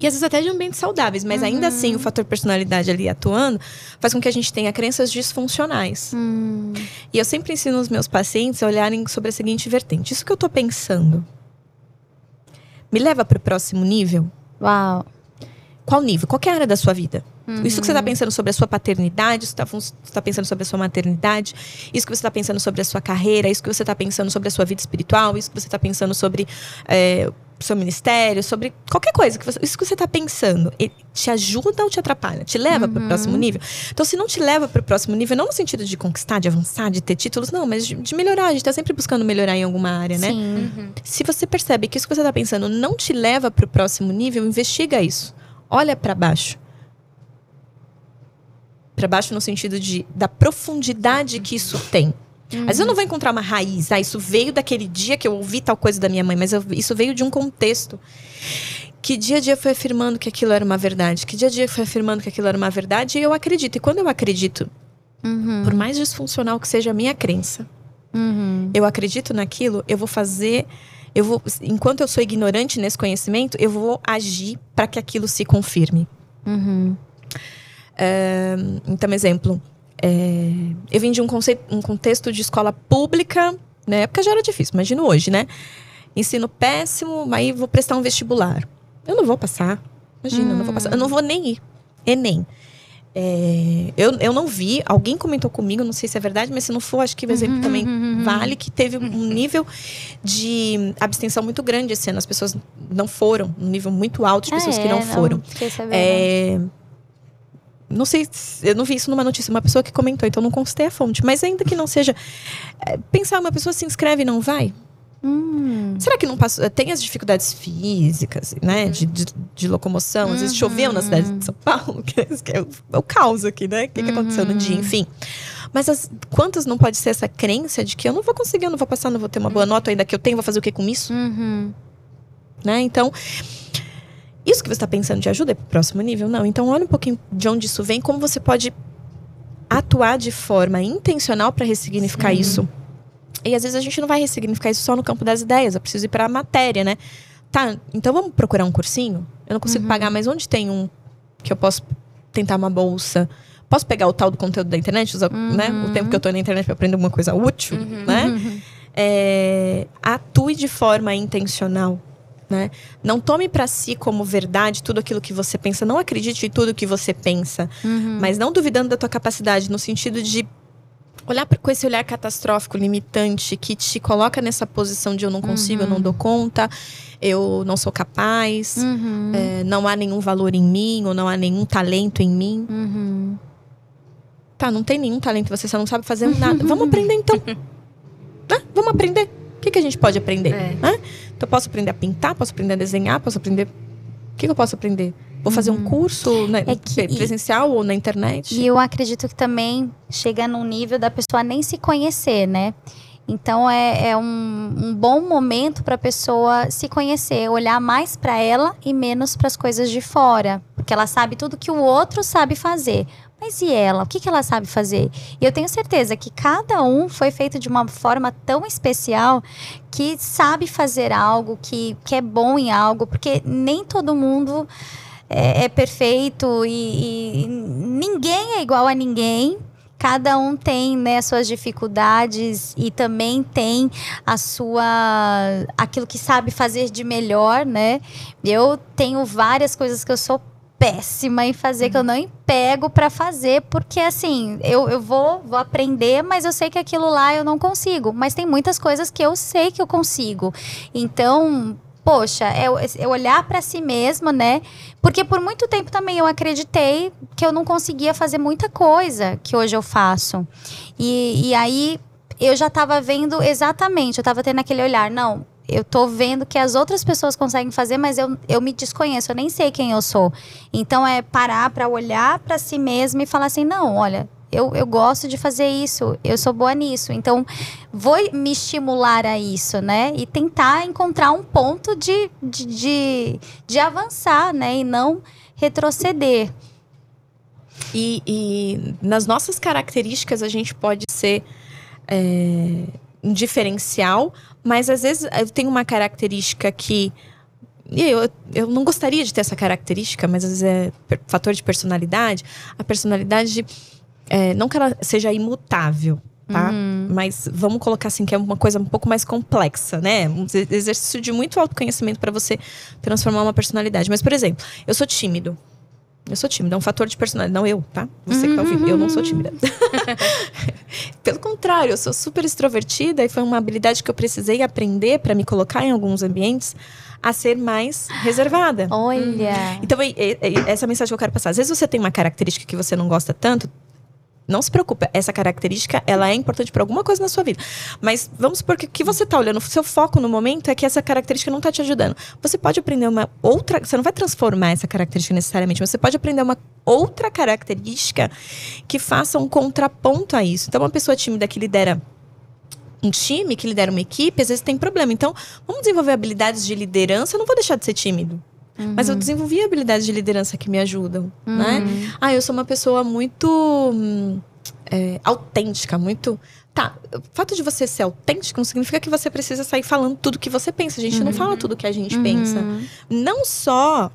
e às vezes até de ambientes saudáveis, mas uhum. ainda assim o fator personalidade ali atuando faz com que a gente tenha crenças disfuncionais. Uhum. E eu sempre ensino os meus pacientes a olharem sobre a seguinte vertente: isso que eu tô pensando me leva para o próximo nível? Uau! Qual nível? Qual é a área da sua vida? Uhum. Isso que você está pensando sobre a sua paternidade, isso que você está tá pensando sobre a sua maternidade, isso que você está pensando sobre a sua carreira, isso que você está pensando sobre a sua vida espiritual, isso que você está pensando sobre é, seu ministério, sobre qualquer coisa. Que você, isso que você está pensando, te ajuda ou te atrapalha? Te leva uhum. para o próximo nível? Então, se não te leva para o próximo nível, não no sentido de conquistar, de avançar, de ter títulos, não, mas de, de melhorar. A gente está sempre buscando melhorar em alguma área, né? Uhum. Se você percebe que isso que você está pensando não te leva para o próximo nível, investiga isso. Olha para baixo. Para baixo no sentido de da profundidade que isso tem. Uhum. Vezes eu não vou encontrar uma raiz. Ah, isso veio daquele dia que eu ouvi tal coisa da minha mãe, mas eu, isso veio de um contexto. Que dia a dia foi afirmando que aquilo era uma verdade. Que dia a dia foi afirmando que aquilo era uma verdade. E eu acredito. E quando eu acredito, uhum. por mais disfuncional que seja a minha crença, uhum. eu acredito naquilo, eu vou fazer. Eu vou, enquanto eu sou ignorante nesse conhecimento, eu vou agir para que aquilo se confirme. Uhum. então, exemplo, é, eu vim de um, conceito, um contexto de escola pública, na época já era difícil, imagino hoje, né? Ensino péssimo, aí vou prestar um vestibular. Eu não vou passar. Imagina, hum. eu não vou passar. Eu não vou nem ir. Enem. É, eu, eu não vi, alguém comentou comigo, não sei se é verdade, mas se não for, acho que o exemplo uhum, também uhum, uhum. vale, que teve um nível de abstenção muito grande esse ano. As pessoas não foram, um nível muito alto de pessoas ah, é, que não, não foram. É, não sei, eu não vi isso numa notícia, uma pessoa que comentou, então não constei a fonte. Mas ainda que não seja. É, pensar, uma pessoa se inscreve e não vai? Hum. Será que não passa? Tem as dificuldades físicas, né? De, de, de locomoção. Às vezes choveu na cidade de São Paulo, *laughs* que é o, é o caos aqui, né? O que, que aconteceu no dia, enfim. Mas as, quantas não pode ser essa crença de que eu não vou conseguir, eu não vou passar, não vou ter uma boa nota ainda que eu tenho, vou fazer o que com isso? Uhum. Né? Então, isso que você está pensando te ajuda para o próximo nível? Não. Então, olha um pouquinho de onde isso vem, como você pode atuar de forma intencional para ressignificar Sim. isso. E às vezes a gente não vai ressignificar isso só no campo das ideias, eu preciso ir para a matéria, né? Tá, então vamos procurar um cursinho? Eu não consigo uhum. pagar, mas onde tem um que eu posso tentar uma bolsa? Posso pegar o tal do conteúdo da internet, usar, né? O tempo que eu tô na internet para aprender alguma coisa útil, né? É, atue de forma intencional. Né? Não tome para si como verdade tudo aquilo que você pensa. Não acredite em tudo que você pensa, mas não duvidando da tua capacidade, no sentido de olhar com esse olhar catastrófico, limitante, que te coloca nessa posição de eu não consigo, eu não dou conta, eu não sou capaz, Uhum. é, não há nenhum valor em mim, ou não há nenhum talento em mim. Uhum. Tá, não tem nenhum talento, você só não sabe fazer nada. Vamos aprender então. *laughs* Né? Vamos aprender. O que, que a gente pode aprender? É. Né? Então, eu posso aprender a pintar, posso aprender a desenhar, posso aprender. O que, que eu posso aprender? Vou fazer um curso né, É que- presencial ou na internet? E eu acredito que também chega num nível da pessoa nem se conhecer, né? Então é, é um, um bom momento para a pessoa se conhecer, olhar mais para ela e menos para as coisas de fora, porque ela sabe tudo que o outro sabe fazer. Mas e ela? O que, que ela sabe fazer? E eu tenho certeza que cada um foi feito de uma forma tão especial que sabe fazer algo, que, que é bom em algo, porque nem todo mundo é, é perfeito e, e ninguém é igual a ninguém. Cada um tem né, suas dificuldades e também tem a sua aquilo que sabe fazer de melhor, né? Eu tenho várias coisas que eu sou péssima em fazer que eu não empego para fazer porque assim eu, eu vou vou aprender mas eu sei que aquilo lá eu não consigo. Mas tem muitas coisas que eu sei que eu consigo. Então poxa é, é olhar para si mesmo né? Porque por muito tempo também eu acreditei que eu não conseguia fazer muita coisa que hoje eu faço. E, e aí eu já estava vendo exatamente eu estava tendo aquele olhar não eu tô vendo que as outras pessoas conseguem fazer, mas eu, eu me desconheço, eu nem sei quem eu sou. Então é parar para olhar para si mesmo e falar assim: não, olha, eu, eu gosto de fazer isso, eu sou boa nisso. Então vou me estimular a isso, né? E tentar encontrar um ponto de, de, de, de avançar, né? E não retroceder. E, e nas nossas características a gente pode ser é, um diferencial, mas às vezes eu tenho uma característica que. Eu, eu não gostaria de ter essa característica, mas às vezes é fator de personalidade. A personalidade, é, não que ela seja imutável, tá? Mas vamos colocar assim que é uma coisa um pouco mais complexa, né? Um ex- exercício de muito autoconhecimento para você transformar uma personalidade. Mas, por exemplo, eu sou tímido. Eu sou tímida, é um fator de personalidade. Não eu, tá? Você que tá ouvindo, eu não sou tímida. *laughs* Pelo contrário, eu sou super extrovertida e foi uma habilidade que eu precisei aprender para me colocar em alguns ambientes a ser mais reservada. Olha. Então, é- é- essa mensagem que eu quero passar. Às vezes você tem uma característica que você não gosta tanto, não se preocupe, essa característica ela é importante para alguma coisa na sua vida. Mas vamos supor que o que você está olhando, o seu foco no momento é que essa característica não está te ajudando. Você pode aprender uma outra, você não vai transformar essa característica necessariamente, mas você pode aprender uma outra característica que faça um contraponto a isso. Então, uma pessoa tímida que lidera um time, que lidera uma equipe, às vezes tem problema. Então, vamos desenvolver habilidades de liderança. Eu não vou deixar de ser tímido. Mas eu desenvolvi habilidades de liderança que me ajudam, né? Ah, eu sou uma pessoa muito hum, é, autêntica, muito. Tá, o fato de você ser autêntico não significa que você precisa sair falando tudo que você pensa. A gente não fala tudo que a gente pensa. Não só,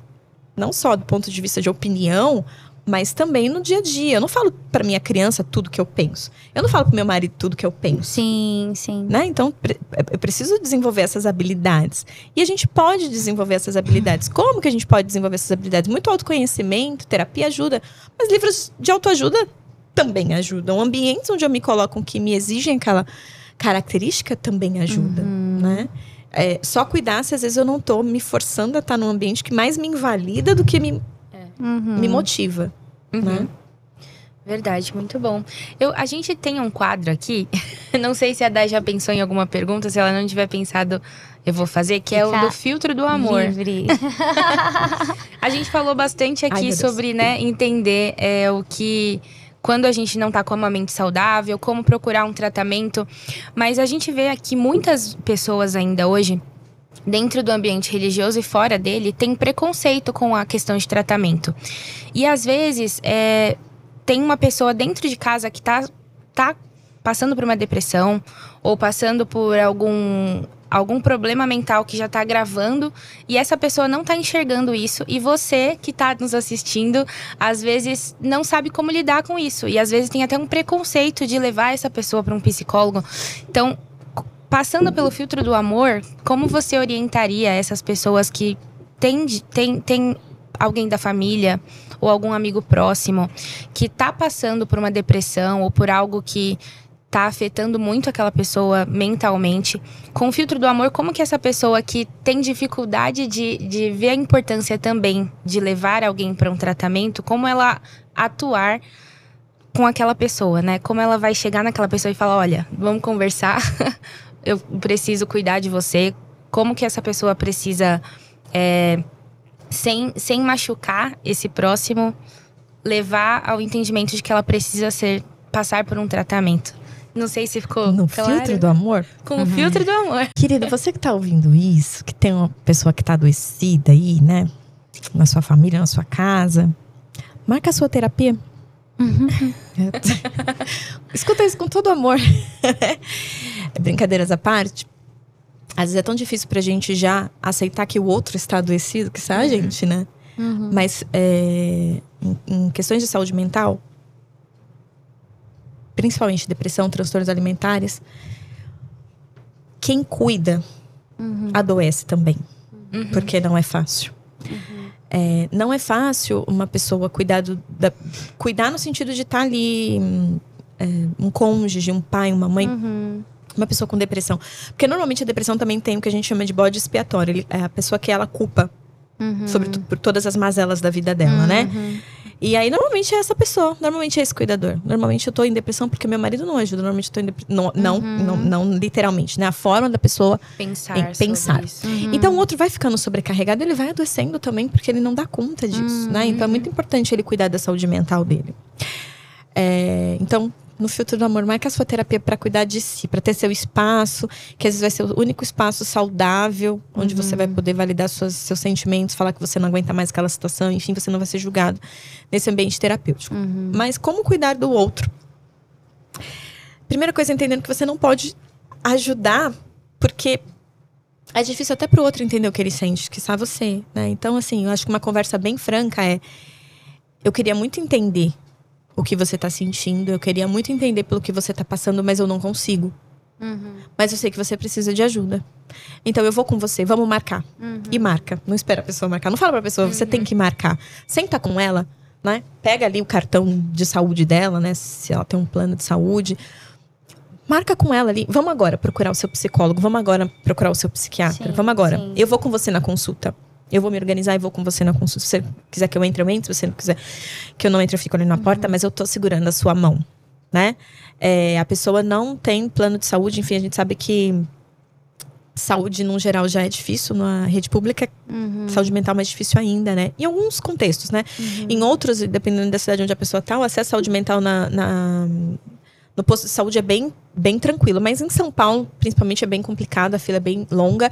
não só do ponto de vista de opinião, mas também no dia a dia. Eu não falo pra minha criança tudo que eu penso. Eu não falo pro meu marido tudo que eu penso Sim, sim. né? Então, pre- eu preciso desenvolver essas habilidades. E a gente pode desenvolver essas habilidades. Como que a gente pode desenvolver essas habilidades? Muito autoconhecimento, terapia ajuda. Mas livros de autoajuda também ajudam. Ambientes onde eu me coloco que me exigem aquela característica também ajudam, né? É, só cuidar se às vezes eu não tô me forçando a estar num ambiente que mais me invalida do que me, Uhum. me motiva, né? Verdade, muito bom. Eu, a gente tem um quadro aqui, *laughs* não sei se a Dai já pensou em alguma pergunta, se ela não tiver pensado, eu vou fazer, que é o do filtro do amor. Livre. *laughs* A gente falou bastante Ai, aqui Deus. sobre, né, entender é, o que. Quando a gente não tá com uma mente saudável, como procurar um tratamento. Mas a gente vê aqui muitas pessoas ainda hoje, dentro do ambiente religioso e fora dele, tem preconceito com a questão de tratamento. E às vezes, é, tem uma pessoa dentro de casa que tá, tá passando por uma depressão ou passando por algum algum problema mental que já tá gravando e essa pessoa não tá enxergando isso e você que tá nos assistindo, às vezes não sabe como lidar com isso e às vezes tem até um preconceito de levar essa pessoa para um psicólogo. Então, passando pelo filtro do amor, como você orientaria essas pessoas que têm tem, tem alguém da família ou algum amigo próximo que tá passando por uma depressão ou por algo que tá afetando muito aquela pessoa mentalmente. Com o filtro do amor, como que essa pessoa que tem dificuldade de, de ver a importância também de levar alguém para um tratamento, como ela atuar com aquela pessoa, né? Como ela vai chegar naquela pessoa e falar, olha, vamos conversar, *laughs* eu preciso cuidar de você. Como que essa pessoa precisa, é, sem, sem machucar esse próximo, levar ao entendimento de que ela precisa ser passar por um tratamento. Não sei se ficou No claro. filtro do amor? Com o filtro do amor. Querida, você que tá ouvindo isso, que tem uma pessoa que tá adoecida aí, né? Na sua família, na sua casa, marca a sua terapia. *laughs* Escuta isso com todo amor. *laughs* Brincadeiras à parte. Às vezes é tão difícil pra gente já aceitar que o outro está adoecido, que está a gente, né? Mas é, em, em questões de saúde mental, principalmente depressão, transtornos alimentares, quem cuida adoece também. Porque não é fácil. É, não é fácil uma pessoa cuidar do, da, cuidar no sentido de estar ali hum, é, um cônjuge, um pai, uma mãe, uma pessoa com depressão. Porque normalmente a depressão também tem o que a gente chama de bode expiatório. É a pessoa que ela culpa sobre tu- por todas as mazelas da vida dela, né? E aí, normalmente é essa pessoa. Normalmente é esse cuidador. Normalmente eu tô em depressão porque meu marido não ajuda. Normalmente eu tô em depressão. Não, não, não, não literalmente, né? A forma da pessoa Pensar. pensar. sobre isso. Então o outro vai ficando sobrecarregado, ele vai adoecendo também, porque ele não dá conta disso, né? Então é muito importante ele cuidar da saúde mental dele. É, então, no filtro do amor, marca a sua terapia para cuidar de si, para ter seu espaço, que às vezes vai ser o único espaço saudável, onde você vai poder validar suas, seus sentimentos, falar que você não aguenta mais aquela situação, enfim, você não vai ser julgado nesse ambiente terapêutico. Mas como cuidar do outro? Primeira coisa, entendendo que você não pode ajudar, porque é difícil até pro outro entender o que ele sente, que só você, né? Então, assim, eu acho que uma conversa bem franca é: eu queria muito entender o que você tá sentindo, eu queria muito entender pelo que você tá passando, mas eu não consigo. Mas eu sei que você precisa de ajuda. Então eu vou com você, vamos marcar. E marca. Não espera a pessoa marcar. Não fala pra pessoa, você tem que marcar. Senta com ela, né? Pega ali o cartão de saúde dela, né? Se ela tem um plano de saúde. Marca com ela ali. Vamos agora procurar o seu psicólogo. Vamos agora procurar o seu psiquiatra. Sim, vamos agora. sim. Eu vou com você na consulta. Eu vou me organizar e vou com você na consulta. Se você quiser que eu entre, eu entro. Se você não quiser que eu não entre, eu fico ali na porta. Mas eu tô segurando a sua mão, né? É, a pessoa não tem plano de saúde. Enfim, a gente sabe que saúde, no geral, já é difícil na rede pública. Saúde mental é mais difícil ainda, né? Em alguns contextos, né? Em outros, dependendo da cidade onde a pessoa tá, o acesso à saúde mental na, na- no posto de saúde é bem, bem tranquilo. Mas em São Paulo, principalmente, é bem complicado, a fila é bem longa.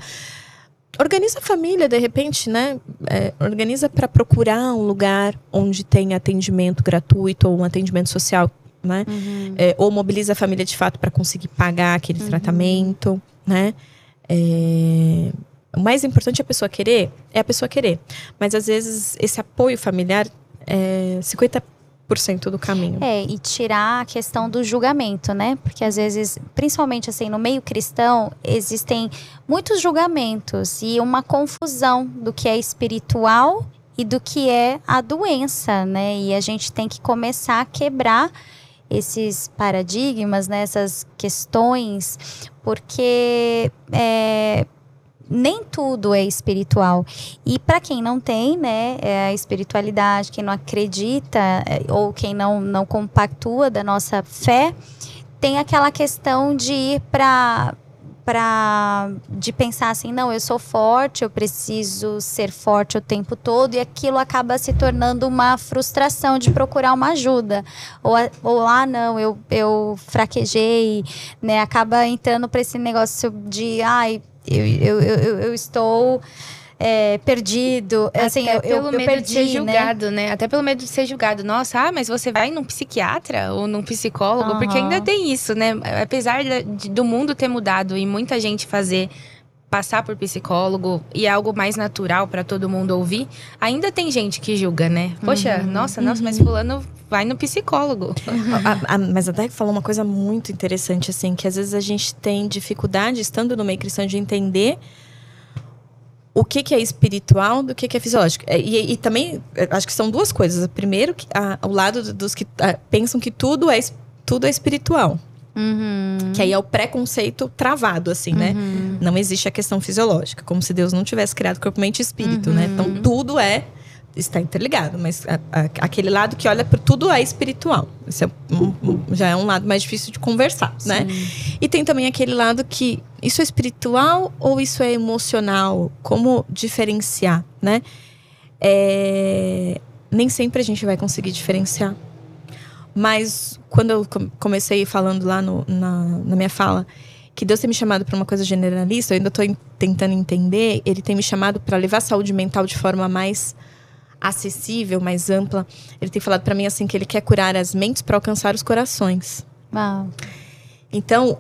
Organiza a família, de repente, né? É, organiza para procurar um lugar onde tem atendimento gratuito ou um atendimento social, né? É, ou mobiliza a família de fato para conseguir pagar aquele tratamento, né? É, o mais importante é a pessoa querer, é a pessoa querer. Mas às vezes esse apoio familiar é 50% do caminho. É, e tirar a questão do julgamento, né? Porque às vezes, principalmente assim, no meio cristão, existem muitos julgamentos e uma confusão do que é espiritual e do que é a doença, né? E a gente tem que começar a quebrar esses paradigmas, né? essas questões, porque é, nem tudo é espiritual. E para quem não tem, né, é a espiritualidade, quem não acredita é, ou quem não, não compactua da nossa fé, tem aquela questão de ir para para de pensar assim, não, eu sou forte, eu preciso ser forte o tempo todo e aquilo acaba se tornando uma frustração de procurar uma ajuda. Ou, ou ah, não, eu, eu fraquejei, né? Acaba entrando para esse negócio de, ai, eu, eu, eu- eu estou é, perdido. assim, Até eu, eu, pelo eu medo perdi, de ser né? julgado, né? Até pelo medo de ser julgado. Nossa, ah, mas você vai num psiquiatra ou num psicólogo? Porque Aham. ainda tem isso, né? Apesar de- do mundo ter mudado e muita gente fazer passar por psicólogo e é algo mais natural para todo mundo ouvir, ainda tem gente que julga, né? Poxa, Uhum. nossa, nossa, mas fulano vai no psicólogo. A- a- mas a Dai falou uma coisa muito interessante, assim, que às vezes a gente tem dificuldade, estando no meio cristão, de entender o que, que é espiritual do que, que é fisiológico. É, E, e também, é, acho que são duas coisas. Primeiro, que, a, o lado dos que ah, pensam que tudo é, tudo é espiritual. Uhum. Que aí é o preconceito travado, assim, né? Não existe a questão fisiológica, como se Deus não tivesse criado corpo, mente e espírito, né? Então tudo é está interligado, mas a- a- aquele lado que olha para tudo é espiritual. Esse é um- já é um lado mais difícil de conversar, né? E tem também aquele lado que isso é espiritual ou isso é emocional? Como diferenciar, né? É, nem sempre a gente vai conseguir diferenciar. Mas quando eu com- comecei falando lá no- na, na minha fala que Deus tem me chamado para uma coisa generalista, eu ainda estou tentando entender. Ele tem me chamado para levar a saúde mental de forma mais acessível, mais ampla. Ele tem falado para mim assim que ele quer curar as mentes para alcançar os corações. Uau. Então,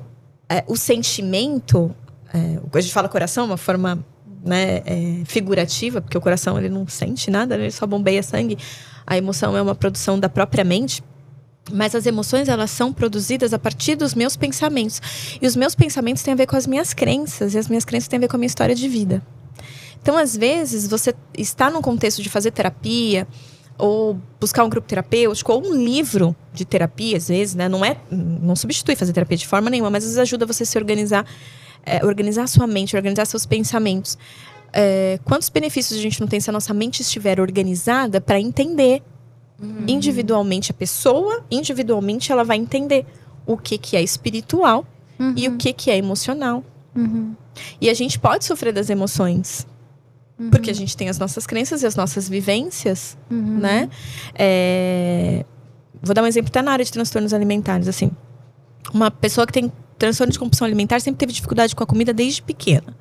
é, o sentimento, é, a gente fala coração, uma forma né, é, figurativa, porque o coração ele não sente nada, né, ele só bombeia sangue. A emoção é uma produção da própria mente. Mas as emoções, elas são produzidas a partir dos meus pensamentos. E os meus pensamentos têm a ver com as minhas crenças. E as minhas crenças têm a ver com a minha história de vida. Então, às vezes, você está num contexto de fazer terapia, ou buscar um grupo terapêutico, ou um livro de terapia, às vezes, né? Não é. Não substitui fazer terapia de forma nenhuma, mas às vezes ajuda você a se organizar, é, organizar sua mente, organizar seus pensamentos. É, quantos benefícios a gente não tem se a nossa mente estiver organizada para entender individualmente a pessoa, individualmente ela vai entender o que, que é espiritual e o que, que é emocional. Uhum. E a gente pode sofrer das emoções. Porque a gente tem as nossas crenças e as nossas vivências, Uhum. né? É, Vou dar um exemplo até na área de transtornos alimentares, assim. Uma pessoa que tem transtorno de compulsão alimentar sempre teve dificuldade com a comida desde pequena.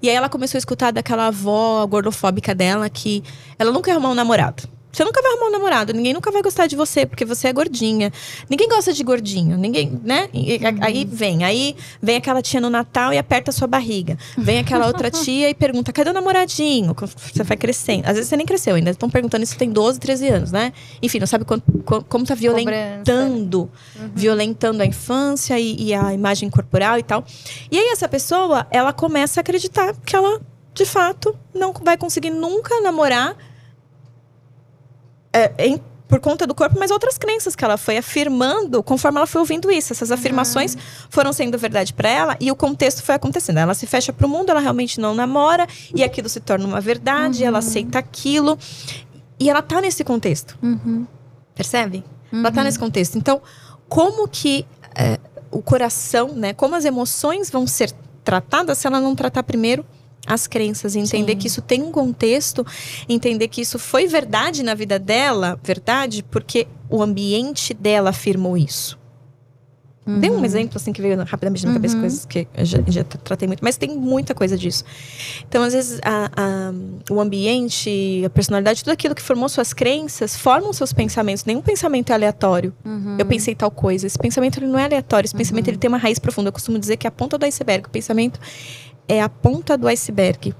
E aí ela começou a escutar daquela avó gordofóbica dela que ela nunca ia arrumar um namorado. Você nunca vai arrumar um namorado, ninguém nunca vai gostar de você porque você é gordinha. Ninguém gosta de gordinho, ninguém, né? E- Aí vem, aí vem aquela tia no Natal e aperta a sua barriga. Vem aquela outra tia e pergunta: cadê o namoradinho? Você vai crescendo. Às vezes você nem cresceu ainda, estão perguntando isso tem 12, 13 anos, né? Enfim, não sabe quanto, co- como tá violentando, violentando a infância e, e a imagem corporal e tal. E aí essa pessoa, ela começa a acreditar que ela, de fato, não vai conseguir nunca namorar é, em- por conta do corpo, mas outras crenças que ela foi afirmando conforme ela foi ouvindo isso. Essas afirmações foram sendo verdade para ela e o contexto foi acontecendo. Ela se fecha para o mundo, ela realmente não namora e aquilo se torna uma verdade, ela aceita aquilo e ela tá nesse contexto. Uhum. Percebe? Ela tá nesse contexto. Então, como que é, o coração, né? Como as emoções vão ser tratadas se ela não tratar primeiro as crenças, entender Sim. que isso tem um contexto, entender que isso foi verdade na vida dela, verdade, porque o ambiente dela afirmou isso. Dei um exemplo assim que veio rapidamente na minha cabeça, Uhum. coisas que eu já, já tra- tratei muito, mas tem muita coisa disso. Então, às vezes, a- a- o ambiente, a personalidade, tudo aquilo que formou suas crenças, formam seus pensamentos. Nenhum pensamento é aleatório. Uhum. Eu pensei tal coisa. Esse pensamento ele não é aleatório. Esse pensamento ele tem uma raiz profunda. Eu costumo dizer que é a ponta do iceberg. O pensamento é a ponta do iceberg.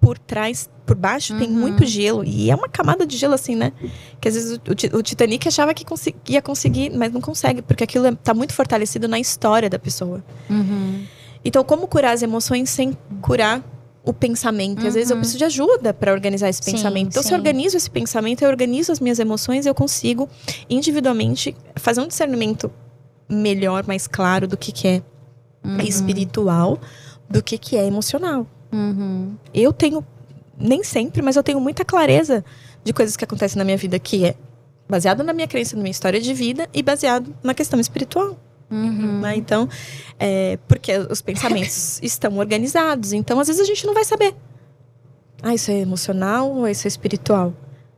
Por trás, por baixo, tem Uhum. muito gelo. E é uma camada de gelo assim, né? Que às vezes o, o Ti- o Titanic achava que consi- ia conseguir, mas não consegue. Porque aquilo está muito fortalecido na história da pessoa. Uhum. Então, como curar as emoções sem curar o pensamento? E às vezes eu Uhum. preciso de ajuda para organizar esse Sim, pensamento. Então, se sim. eu organizo esse pensamento, eu organizo as minhas emoções, eu consigo individualmente fazer um discernimento melhor, mais claro do que, que é espiritual, do que, que é emocional. Uhum. Eu tenho, nem sempre, mas eu tenho muita clareza de coisas que acontecem na minha vida que é baseado na minha crença, na minha história de vida e baseado na questão espiritual. Uhum. Né? Então, é, porque os pensamentos *laughs* estão organizados. Então, às vezes a gente não vai saber. Ah, isso é emocional ou isso é espiritual?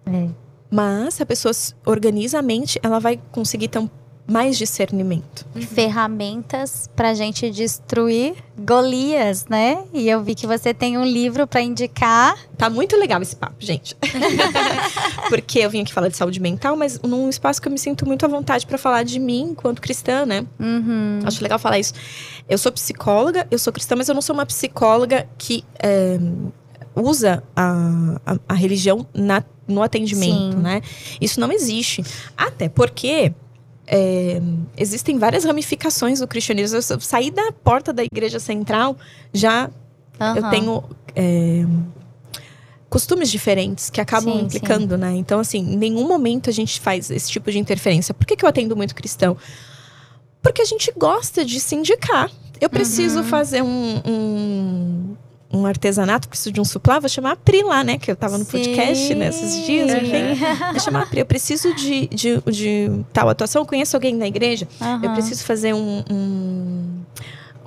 É. Mas se a pessoa se organiza a mente, ela vai conseguir ter um mais discernimento. Ferramentas pra gente destruir Golias, né? E eu vi que você tem um livro para indicar. Tá muito legal esse papo, gente. *laughs* Porque eu vim aqui falar de saúde mental, mas num espaço que eu me sinto muito à vontade para falar de mim enquanto cristã, né? Uhum. Acho legal falar isso. Eu sou psicóloga, eu sou cristã, mas eu não sou uma psicóloga que é, usa a, a, a religião na, no atendimento, Sim. né? Isso não existe. Até porque é, existem várias ramificações do cristianismo. Eu saí da porta da igreja central, já eu Aham. tenho é, costumes diferentes que acabam Sim, implicando, né? Então, assim, em nenhum momento a gente faz esse tipo de interferência. Por que, que eu atendo muito cristão? Porque a gente gosta de se indicar. Eu preciso Uhum. fazer um, um, um artesanato, preciso de um suplá, vou chamar a Pri lá, né? Que eu tava no podcast Sim. nesses dias, enfim. Vou chamar a Pri. Eu preciso de, de, de tal atuação. Eu conheço alguém na igreja. Eu Aham. preciso fazer um, um,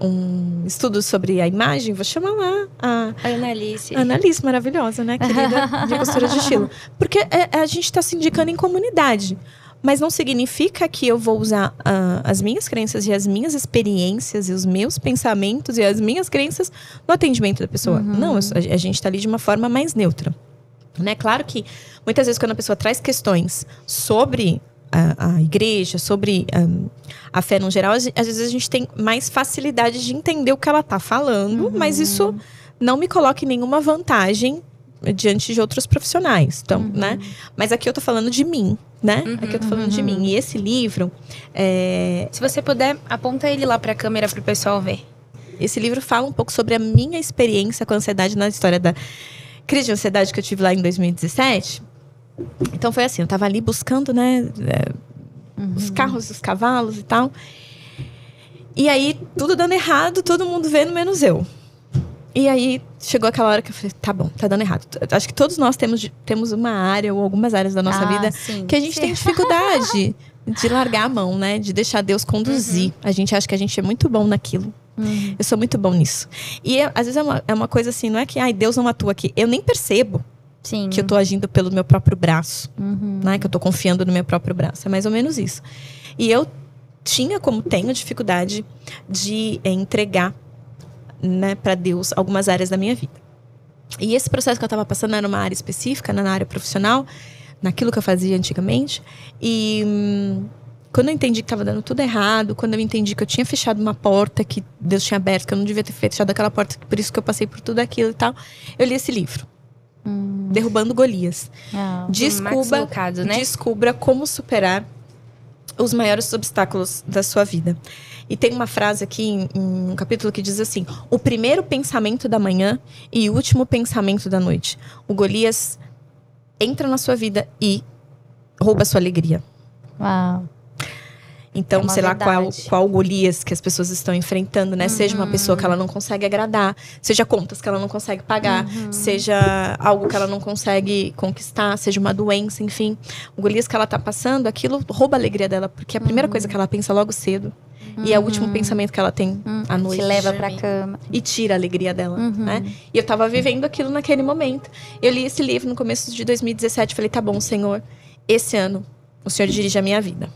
um estudo sobre a imagem. Vou chamar lá a A Annalise. Ana Alice, maravilhosa, né? Querida de costura de estilo. *laughs* Porque é- a gente está se indicando em comunidade. Mas não significa que eu vou usar ah, as minhas crenças e as minhas experiências e os meus pensamentos e as minhas crenças no atendimento da pessoa. Não, eu- a, a gente está ali de uma forma mais neutra. Né? Claro que muitas vezes quando a pessoa traz questões sobre a, a igreja, sobre ah, a fé no geral, às às vezes a gente tem mais facilidade de entender o que ela está falando, mas isso não me coloca em nenhuma vantagem diante de outros profissionais. Então, né? Mas aqui eu tô falando de mim, né? Aqui eu tô falando de mim. E esse livro, é, Se você puder, aponta ele lá pra câmera pro pessoal ver. esse livro fala um pouco sobre a minha experiência com a ansiedade na história da crise de ansiedade que eu tive lá em 2017. Então foi assim, eu tava ali buscando, né, é, os carros, os cavalos e tal. E aí, tudo dando errado, todo mundo vendo, menos eu. E aí, chegou aquela hora que eu falei, tá bom, tá dando errado. Acho que todos nós temos, temos uma área ou algumas áreas da nossa Ah, vida sim. que a gente tem dificuldade *laughs* de largar a mão, né? De deixar Deus conduzir. A gente acha que a gente é muito bom naquilo. Uhum. Eu sou muito bom nisso. E eu- às vezes é uma, é uma coisa assim, não é que ai, Deus não atua aqui. Eu nem percebo Sim. que eu tô agindo pelo meu próprio braço, Uhum. né? Que eu tô confiando no meu próprio braço. É mais ou menos isso. E eu tinha, como tenho, dificuldade de eh, entregar, né, para Deus algumas áreas da minha vida. E esse processo que eu tava passando era uma área específica, né, na área profissional, naquilo que eu fazia antigamente. E hum, quando eu entendi que estava dando tudo errado, quando eu entendi que eu tinha fechado uma porta que Deus tinha aberto, que eu não devia ter fechado aquela porta, por isso que eu passei por tudo aquilo e tal, eu li esse livro. Derrubando Golias. Ah. Descubra, Lucado, né? descubra como superar os maiores obstáculos da sua vida. E tem uma frase aqui em, em um capítulo que diz assim: o primeiro pensamento da manhã e o último pensamento da noite. O Golias entra na sua vida e rouba a sua alegria. Uau. Então, É sei lá qual, qual Golias que as pessoas estão enfrentando, né? Seja uma pessoa que ela não consegue agradar, seja contas que ela não consegue pagar, seja algo que ela não consegue conquistar, seja uma doença, enfim. O Golias que ela tá passando, aquilo rouba a alegria dela, porque é a primeira coisa que ela pensa logo cedo. E é o último pensamento que ela tem à noite. Te leva pra cama. E tira a alegria dela, né? E eu tava vivendo aquilo naquele momento. Eu li esse livro no começo de 2017. Falei, tá bom, Senhor, esse ano o Senhor dirige a minha vida.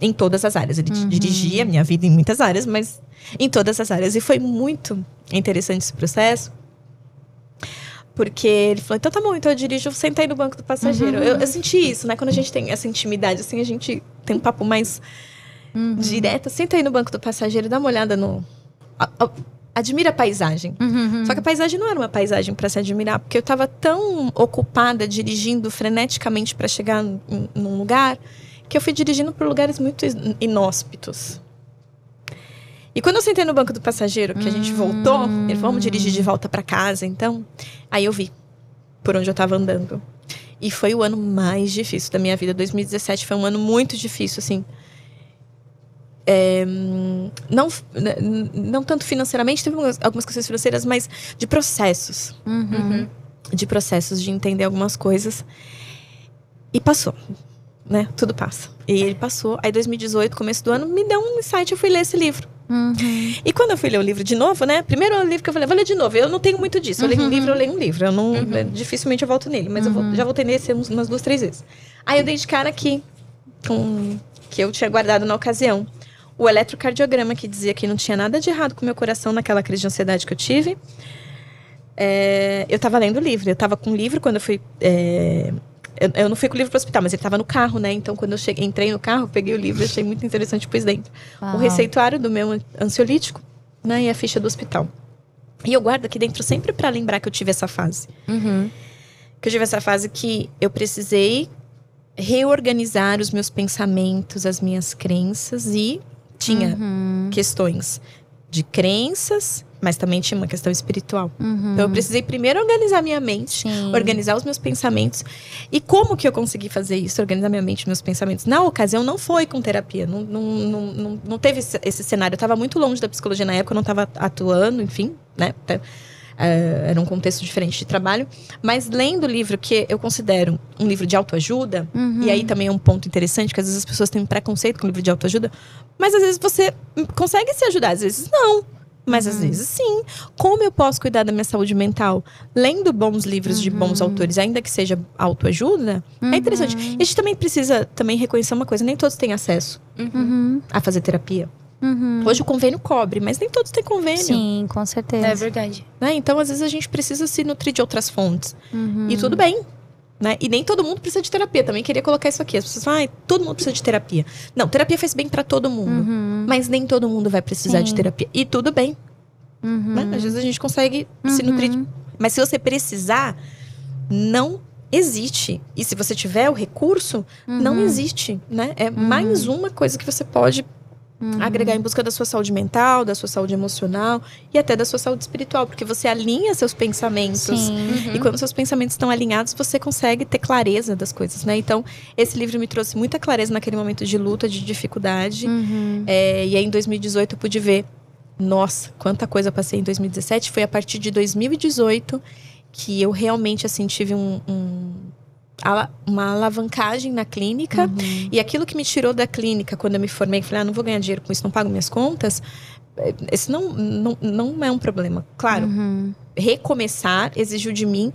Em todas as áreas. Ele dirigia a minha vida em muitas áreas, mas em todas as áreas. E foi muito interessante esse processo. Porque ele falou, então tá bom, então eu dirijo, senta aí no banco do passageiro. Eu, eu senti isso, né? Quando a gente tem essa intimidade, assim, a gente tem um papo mais direto. Senta aí no banco do passageiro dá uma olhada no... a- a- admira a paisagem. Só que a paisagem não era uma paisagem para se admirar, porque eu estava tão ocupada dirigindo freneticamente para chegar num lugar que eu fui dirigindo por lugares muito in- inóspitos. E quando eu sentei no banco do passageiro, que a gente voltou, ele falou, vamos dirigir de volta para casa, então. Aí eu vi por onde eu estava andando. E foi o ano mais difícil da minha vida. 2017 foi um ano muito difícil, assim. É, hum, não, não tanto financeiramente, teve algumas- questões financeiras, mas de processos. Uhum. De processos, de entender algumas coisas. E passou, né? Tudo passa. E ele passou. Aí, 2018, começo do ano, me deu um insight, eu fui ler esse livro. Uhum. E quando eu fui ler o livro de novo, né? Primeiro livro que eu falei, vou ler de novo. Eu não tenho muito disso. Eu leio um livro, eu leio um livro. Eu não, Dificilmente eu volto nele. Mas eu vou- já voltei nesse umas duas, três vezes. Aí eu dei de cara que com, que eu tinha guardado na ocasião. O eletrocardiograma que dizia que não tinha nada de errado com o meu coração naquela crise de ansiedade que eu tive. É, eu estava lendo o livro. Eu estava com o livro quando eu fui. É, eu, eu, não fui com o livro para o hospital, mas ele estava no carro, né? Então, quando eu cheguei, entrei no carro, peguei o livro, achei muito interessante, pus dentro. Uau. O receituário do meu ansiolítico, né? E a ficha do hospital. E eu guardo aqui dentro sempre para lembrar que eu tive essa fase. Uhum. Que eu tive essa fase que eu precisei reorganizar os meus pensamentos, as minhas crenças e tinha uhum. questões de crenças, mas também tinha uma questão espiritual. Uhum. Então eu precisei primeiro organizar minha mente, Sim. organizar os meus pensamentos. E como que eu consegui fazer isso? Organizar minha mente, meus pensamentos. Na ocasião não foi com terapia, não, não, não, não, não teve esse, cenário. Eu estava muito longe da psicologia na época, eu não estava atuando, enfim, né? Uh, era um contexto diferente de trabalho. Mas lendo o livro, que eu considero um livro de autoajuda, uhum. e aí também é um ponto interessante, que às vezes as pessoas têm um preconceito com o livro de autoajuda, mas às vezes você consegue se ajudar, às vezes não. Mas às uhum. vezes sim. Como eu posso cuidar da minha saúde mental? Lendo bons livros uhum. de bons uhum. autores, ainda que seja autoajuda, é interessante. E a gente também precisa também reconhecer uma coisa: nem todos têm acesso a fazer terapia. Uhum. Hoje o convênio cobre, mas nem todos têm convênio. Sim, com certeza. É verdade. Né? Então, às vezes, a gente precisa se nutrir de outras fontes. Uhum. E tudo bem. Né? E nem todo mundo precisa de terapia. Também queria colocar isso aqui. As pessoas falam, ah, todo mundo precisa de terapia. Não, terapia faz bem para todo mundo. Uhum. Mas nem todo mundo vai precisar Sim. de terapia. E tudo bem. Uhum. Né? Às vezes a gente consegue se nutrir. De... Mas se você precisar, não existe. E se você tiver o recurso, não uhum. existe. Né? É mais uma coisa que você pode Uhum. Agregar em busca da sua saúde mental, da sua saúde emocional e até da sua saúde espiritual, porque você alinha seus pensamentos. Uhum. E quando seus pensamentos estão alinhados, você consegue ter clareza das coisas, né? Então, esse livro me trouxe muita clareza naquele momento de luta, de dificuldade. Uhum. É, e aí, em 2018, eu pude ver, nossa, quanta coisa passei em 2017. Foi a partir de 2018 que eu realmente, assim, tive um, um uma alavancagem na clínica. Uhum. E aquilo que me tirou da clínica quando eu me formei, falei, ah, não vou ganhar dinheiro com isso, não pago minhas contas. Esse não, não, não é um problema. Claro, uhum. recomeçar exigiu de mim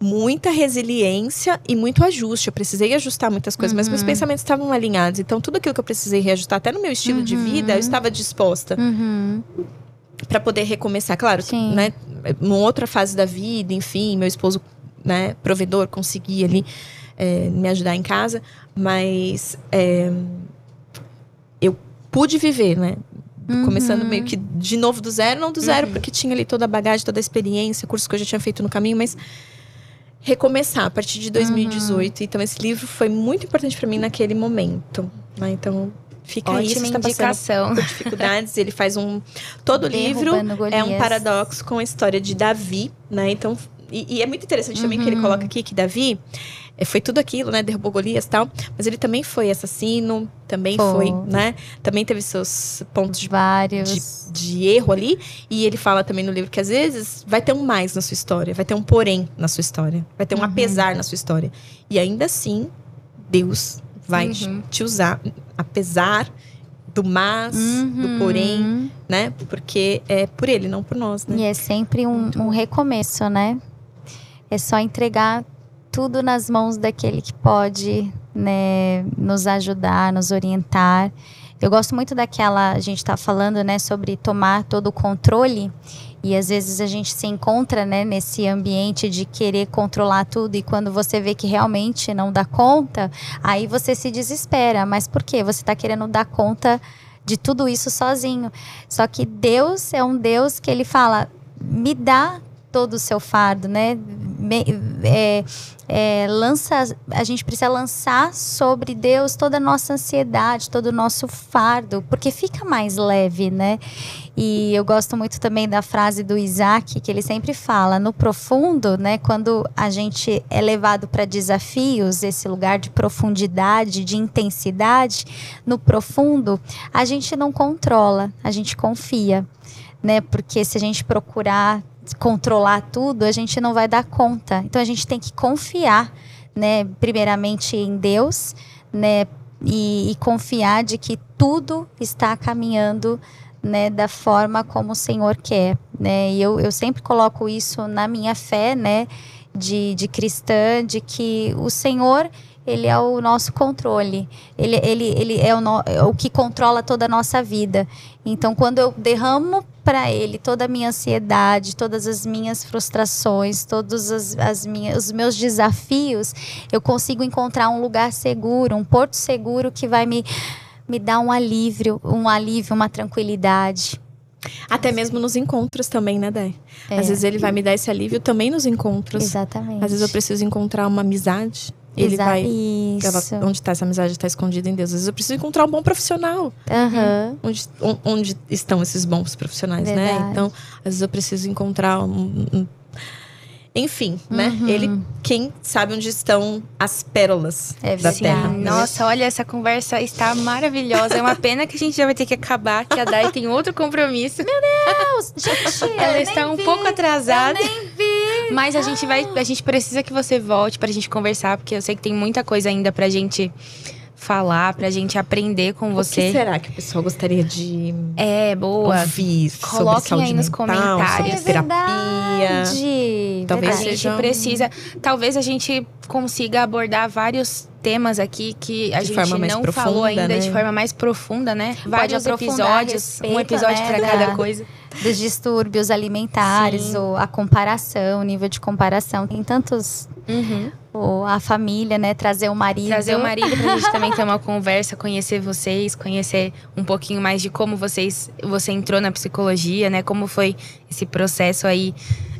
muita resiliência e muito ajuste. Eu precisei ajustar muitas coisas, uhum. mas meus uhum. pensamentos estavam alinhados. Então, tudo aquilo que eu precisei reajustar, até no meu estilo de vida, eu estava disposta. Uhum. para poder recomeçar, claro, Sim. né? Numa outra fase da vida, enfim, meu esposo né, provedor conseguir ali é, me ajudar em casa, mas é, eu pude viver, né? Uhum. Começando meio que de novo do zero, não do zero, uhum. porque tinha ali toda a bagagem, toda a experiência, curso que eu já tinha feito no caminho, mas recomeçar a partir de 2018. Uhum. Então esse livro foi muito importante para mim naquele momento. Né? Então fica Ótima aí, tá indicação. por dificuldades. Ele faz um todo livro é um paradoxo com a história de Davi, né? Então e, e é muito interessante também que ele uhum. coloca aqui que Davi é, foi tudo aquilo, né? Derrubou Golias e tal. Mas ele também foi assassino, também Pô. foi, né? Também teve seus pontos de, Vários. De, de, erro ali. E ele fala também no livro que às vezes vai ter um mais na sua história, vai ter um porém na sua história, vai ter um uhum. apesar na sua história. E ainda assim, Deus vai uhum. te usar, apesar do mas, uhum. do porém, né? Porque é por ele, não por nós, né? E é sempre um, um recomeço, né? É só entregar tudo nas mãos daquele que pode né, nos ajudar, nos orientar. Eu gosto muito daquela, a gente está falando né, sobre tomar todo o controle. E às vezes a gente se encontra né, nesse ambiente de querer controlar tudo, e quando você vê que realmente não dá conta, aí você se desespera. Mas por quê? Você está querendo dar conta de tudo isso sozinho. Só que Deus é um Deus que ele fala: me dá todo o seu fardo, né? É, é, lança, a gente precisa lançar sobre Deus toda a nossa ansiedade, todo o nosso fardo, porque fica mais leve, né? E eu gosto muito também da frase do Isaac, que ele sempre fala: no profundo, né? Quando a gente é levado para desafios, esse lugar de profundidade, de intensidade, no profundo, a gente não controla, a gente confia, né? Porque se a gente procurar controlar tudo, a gente não vai dar conta. Então a gente tem que confiar, né, primeiramente em Deus, né, e, e confiar de que tudo está caminhando né, da forma como o Senhor quer, né? E eu, eu sempre coloco isso na minha fé, né, de, de cristã, de que o Senhor ele é o nosso controle. Ele, ele, ele é, o no, é o que controla toda a nossa vida. Então, quando eu derramo para ele toda a minha ansiedade, todas as minhas frustrações, todos as, as minhas, os meus desafios, eu consigo encontrar um lugar seguro, um porto seguro que vai me, me dar um alívio, um alívio, uma tranquilidade. Até mesmo nos encontros também, né, Dé? É. Às vezes ele vai me dar esse alívio também nos encontros. Exatamente. Às vezes eu preciso encontrar uma amizade ele Exato. vai. Isso. Ela, onde está essa amizade está escondida em Deus. Às vezes eu preciso encontrar um bom profissional. Uhum. Onde, onde estão esses bons profissionais, né? Verdade. né? Então, às vezes eu preciso encontrar um, um enfim, né? Uhum. Ele, quem sabe onde estão as pérolas É da terra. né? Nossa, olha, essa conversa está maravilhosa. É uma pena que a gente já vai ter que acabar, que a Dai tem outro compromisso. Deus, gente, Ela eu está nem um vi, pouco atrasada. Eu nem vi. Mas a gente vai, a gente precisa que você volte pra gente conversar, porque eu sei que tem muita coisa ainda pra gente falar, pra gente aprender com O que você. será que o pessoal gostaria de É, boa. ouvir sobre Coloquem saúde aí nos mental, comentários. sobre terapia? Verdade, Talvez A gente seja precisa. Talvez a gente consiga abordar vários temas aqui que a De gente não profunda, falou ainda né? de forma mais profunda, né? Vários episódios, um episódio né, pra da- cada coisa. dos distúrbios alimentares, Sim. ou a comparação, o nível de comparação. Tem tantos. Ou a família, né? Trazer o marido. Trazer o marido pra gente também ter uma *laughs* conversa, conhecer vocês, conhecer um pouquinho mais de como vocês você entrou na psicologia, né? Como foi esse processo aí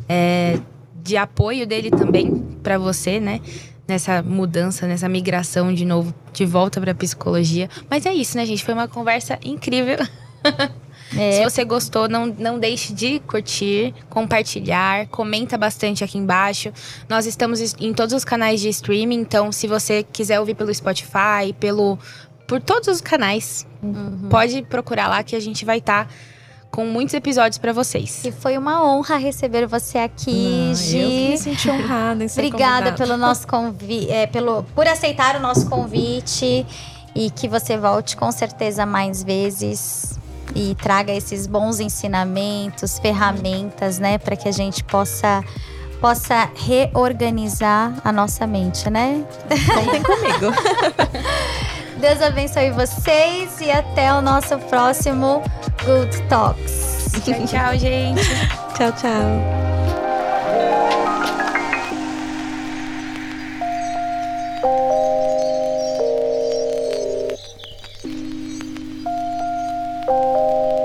é, de apoio dele também pra você, né? Nessa mudança, nessa migração de novo, de volta pra psicologia. Mas é isso, né, gente? Foi uma conversa incrível. *laughs* Se É, você gostou, não, não deixe de curtir, compartilhar, comenta bastante aqui embaixo. Nós estamos em todos os canais de streaming, então se você quiser ouvir pelo Spotify, pelo por todos os canais, Uhum. pode procurar lá que a gente vai estar com muitos episódios pra vocês. que foi uma honra receber você aqui, Ah, Gi. Eu que me senti honrada em ser Obrigada convidada. pelo nosso convite, pelo por aceitar o nosso convite e que você volte com certeza mais vezes e traga esses bons ensinamentos, ferramentas, né, para que a gente possa possa reorganizar a nossa mente, né? Contem comigo. *laughs* Deus abençoe vocês e até o nosso próximo Good Talks. Tchau, tchau, gente. *laughs* tchau, tchau. Thank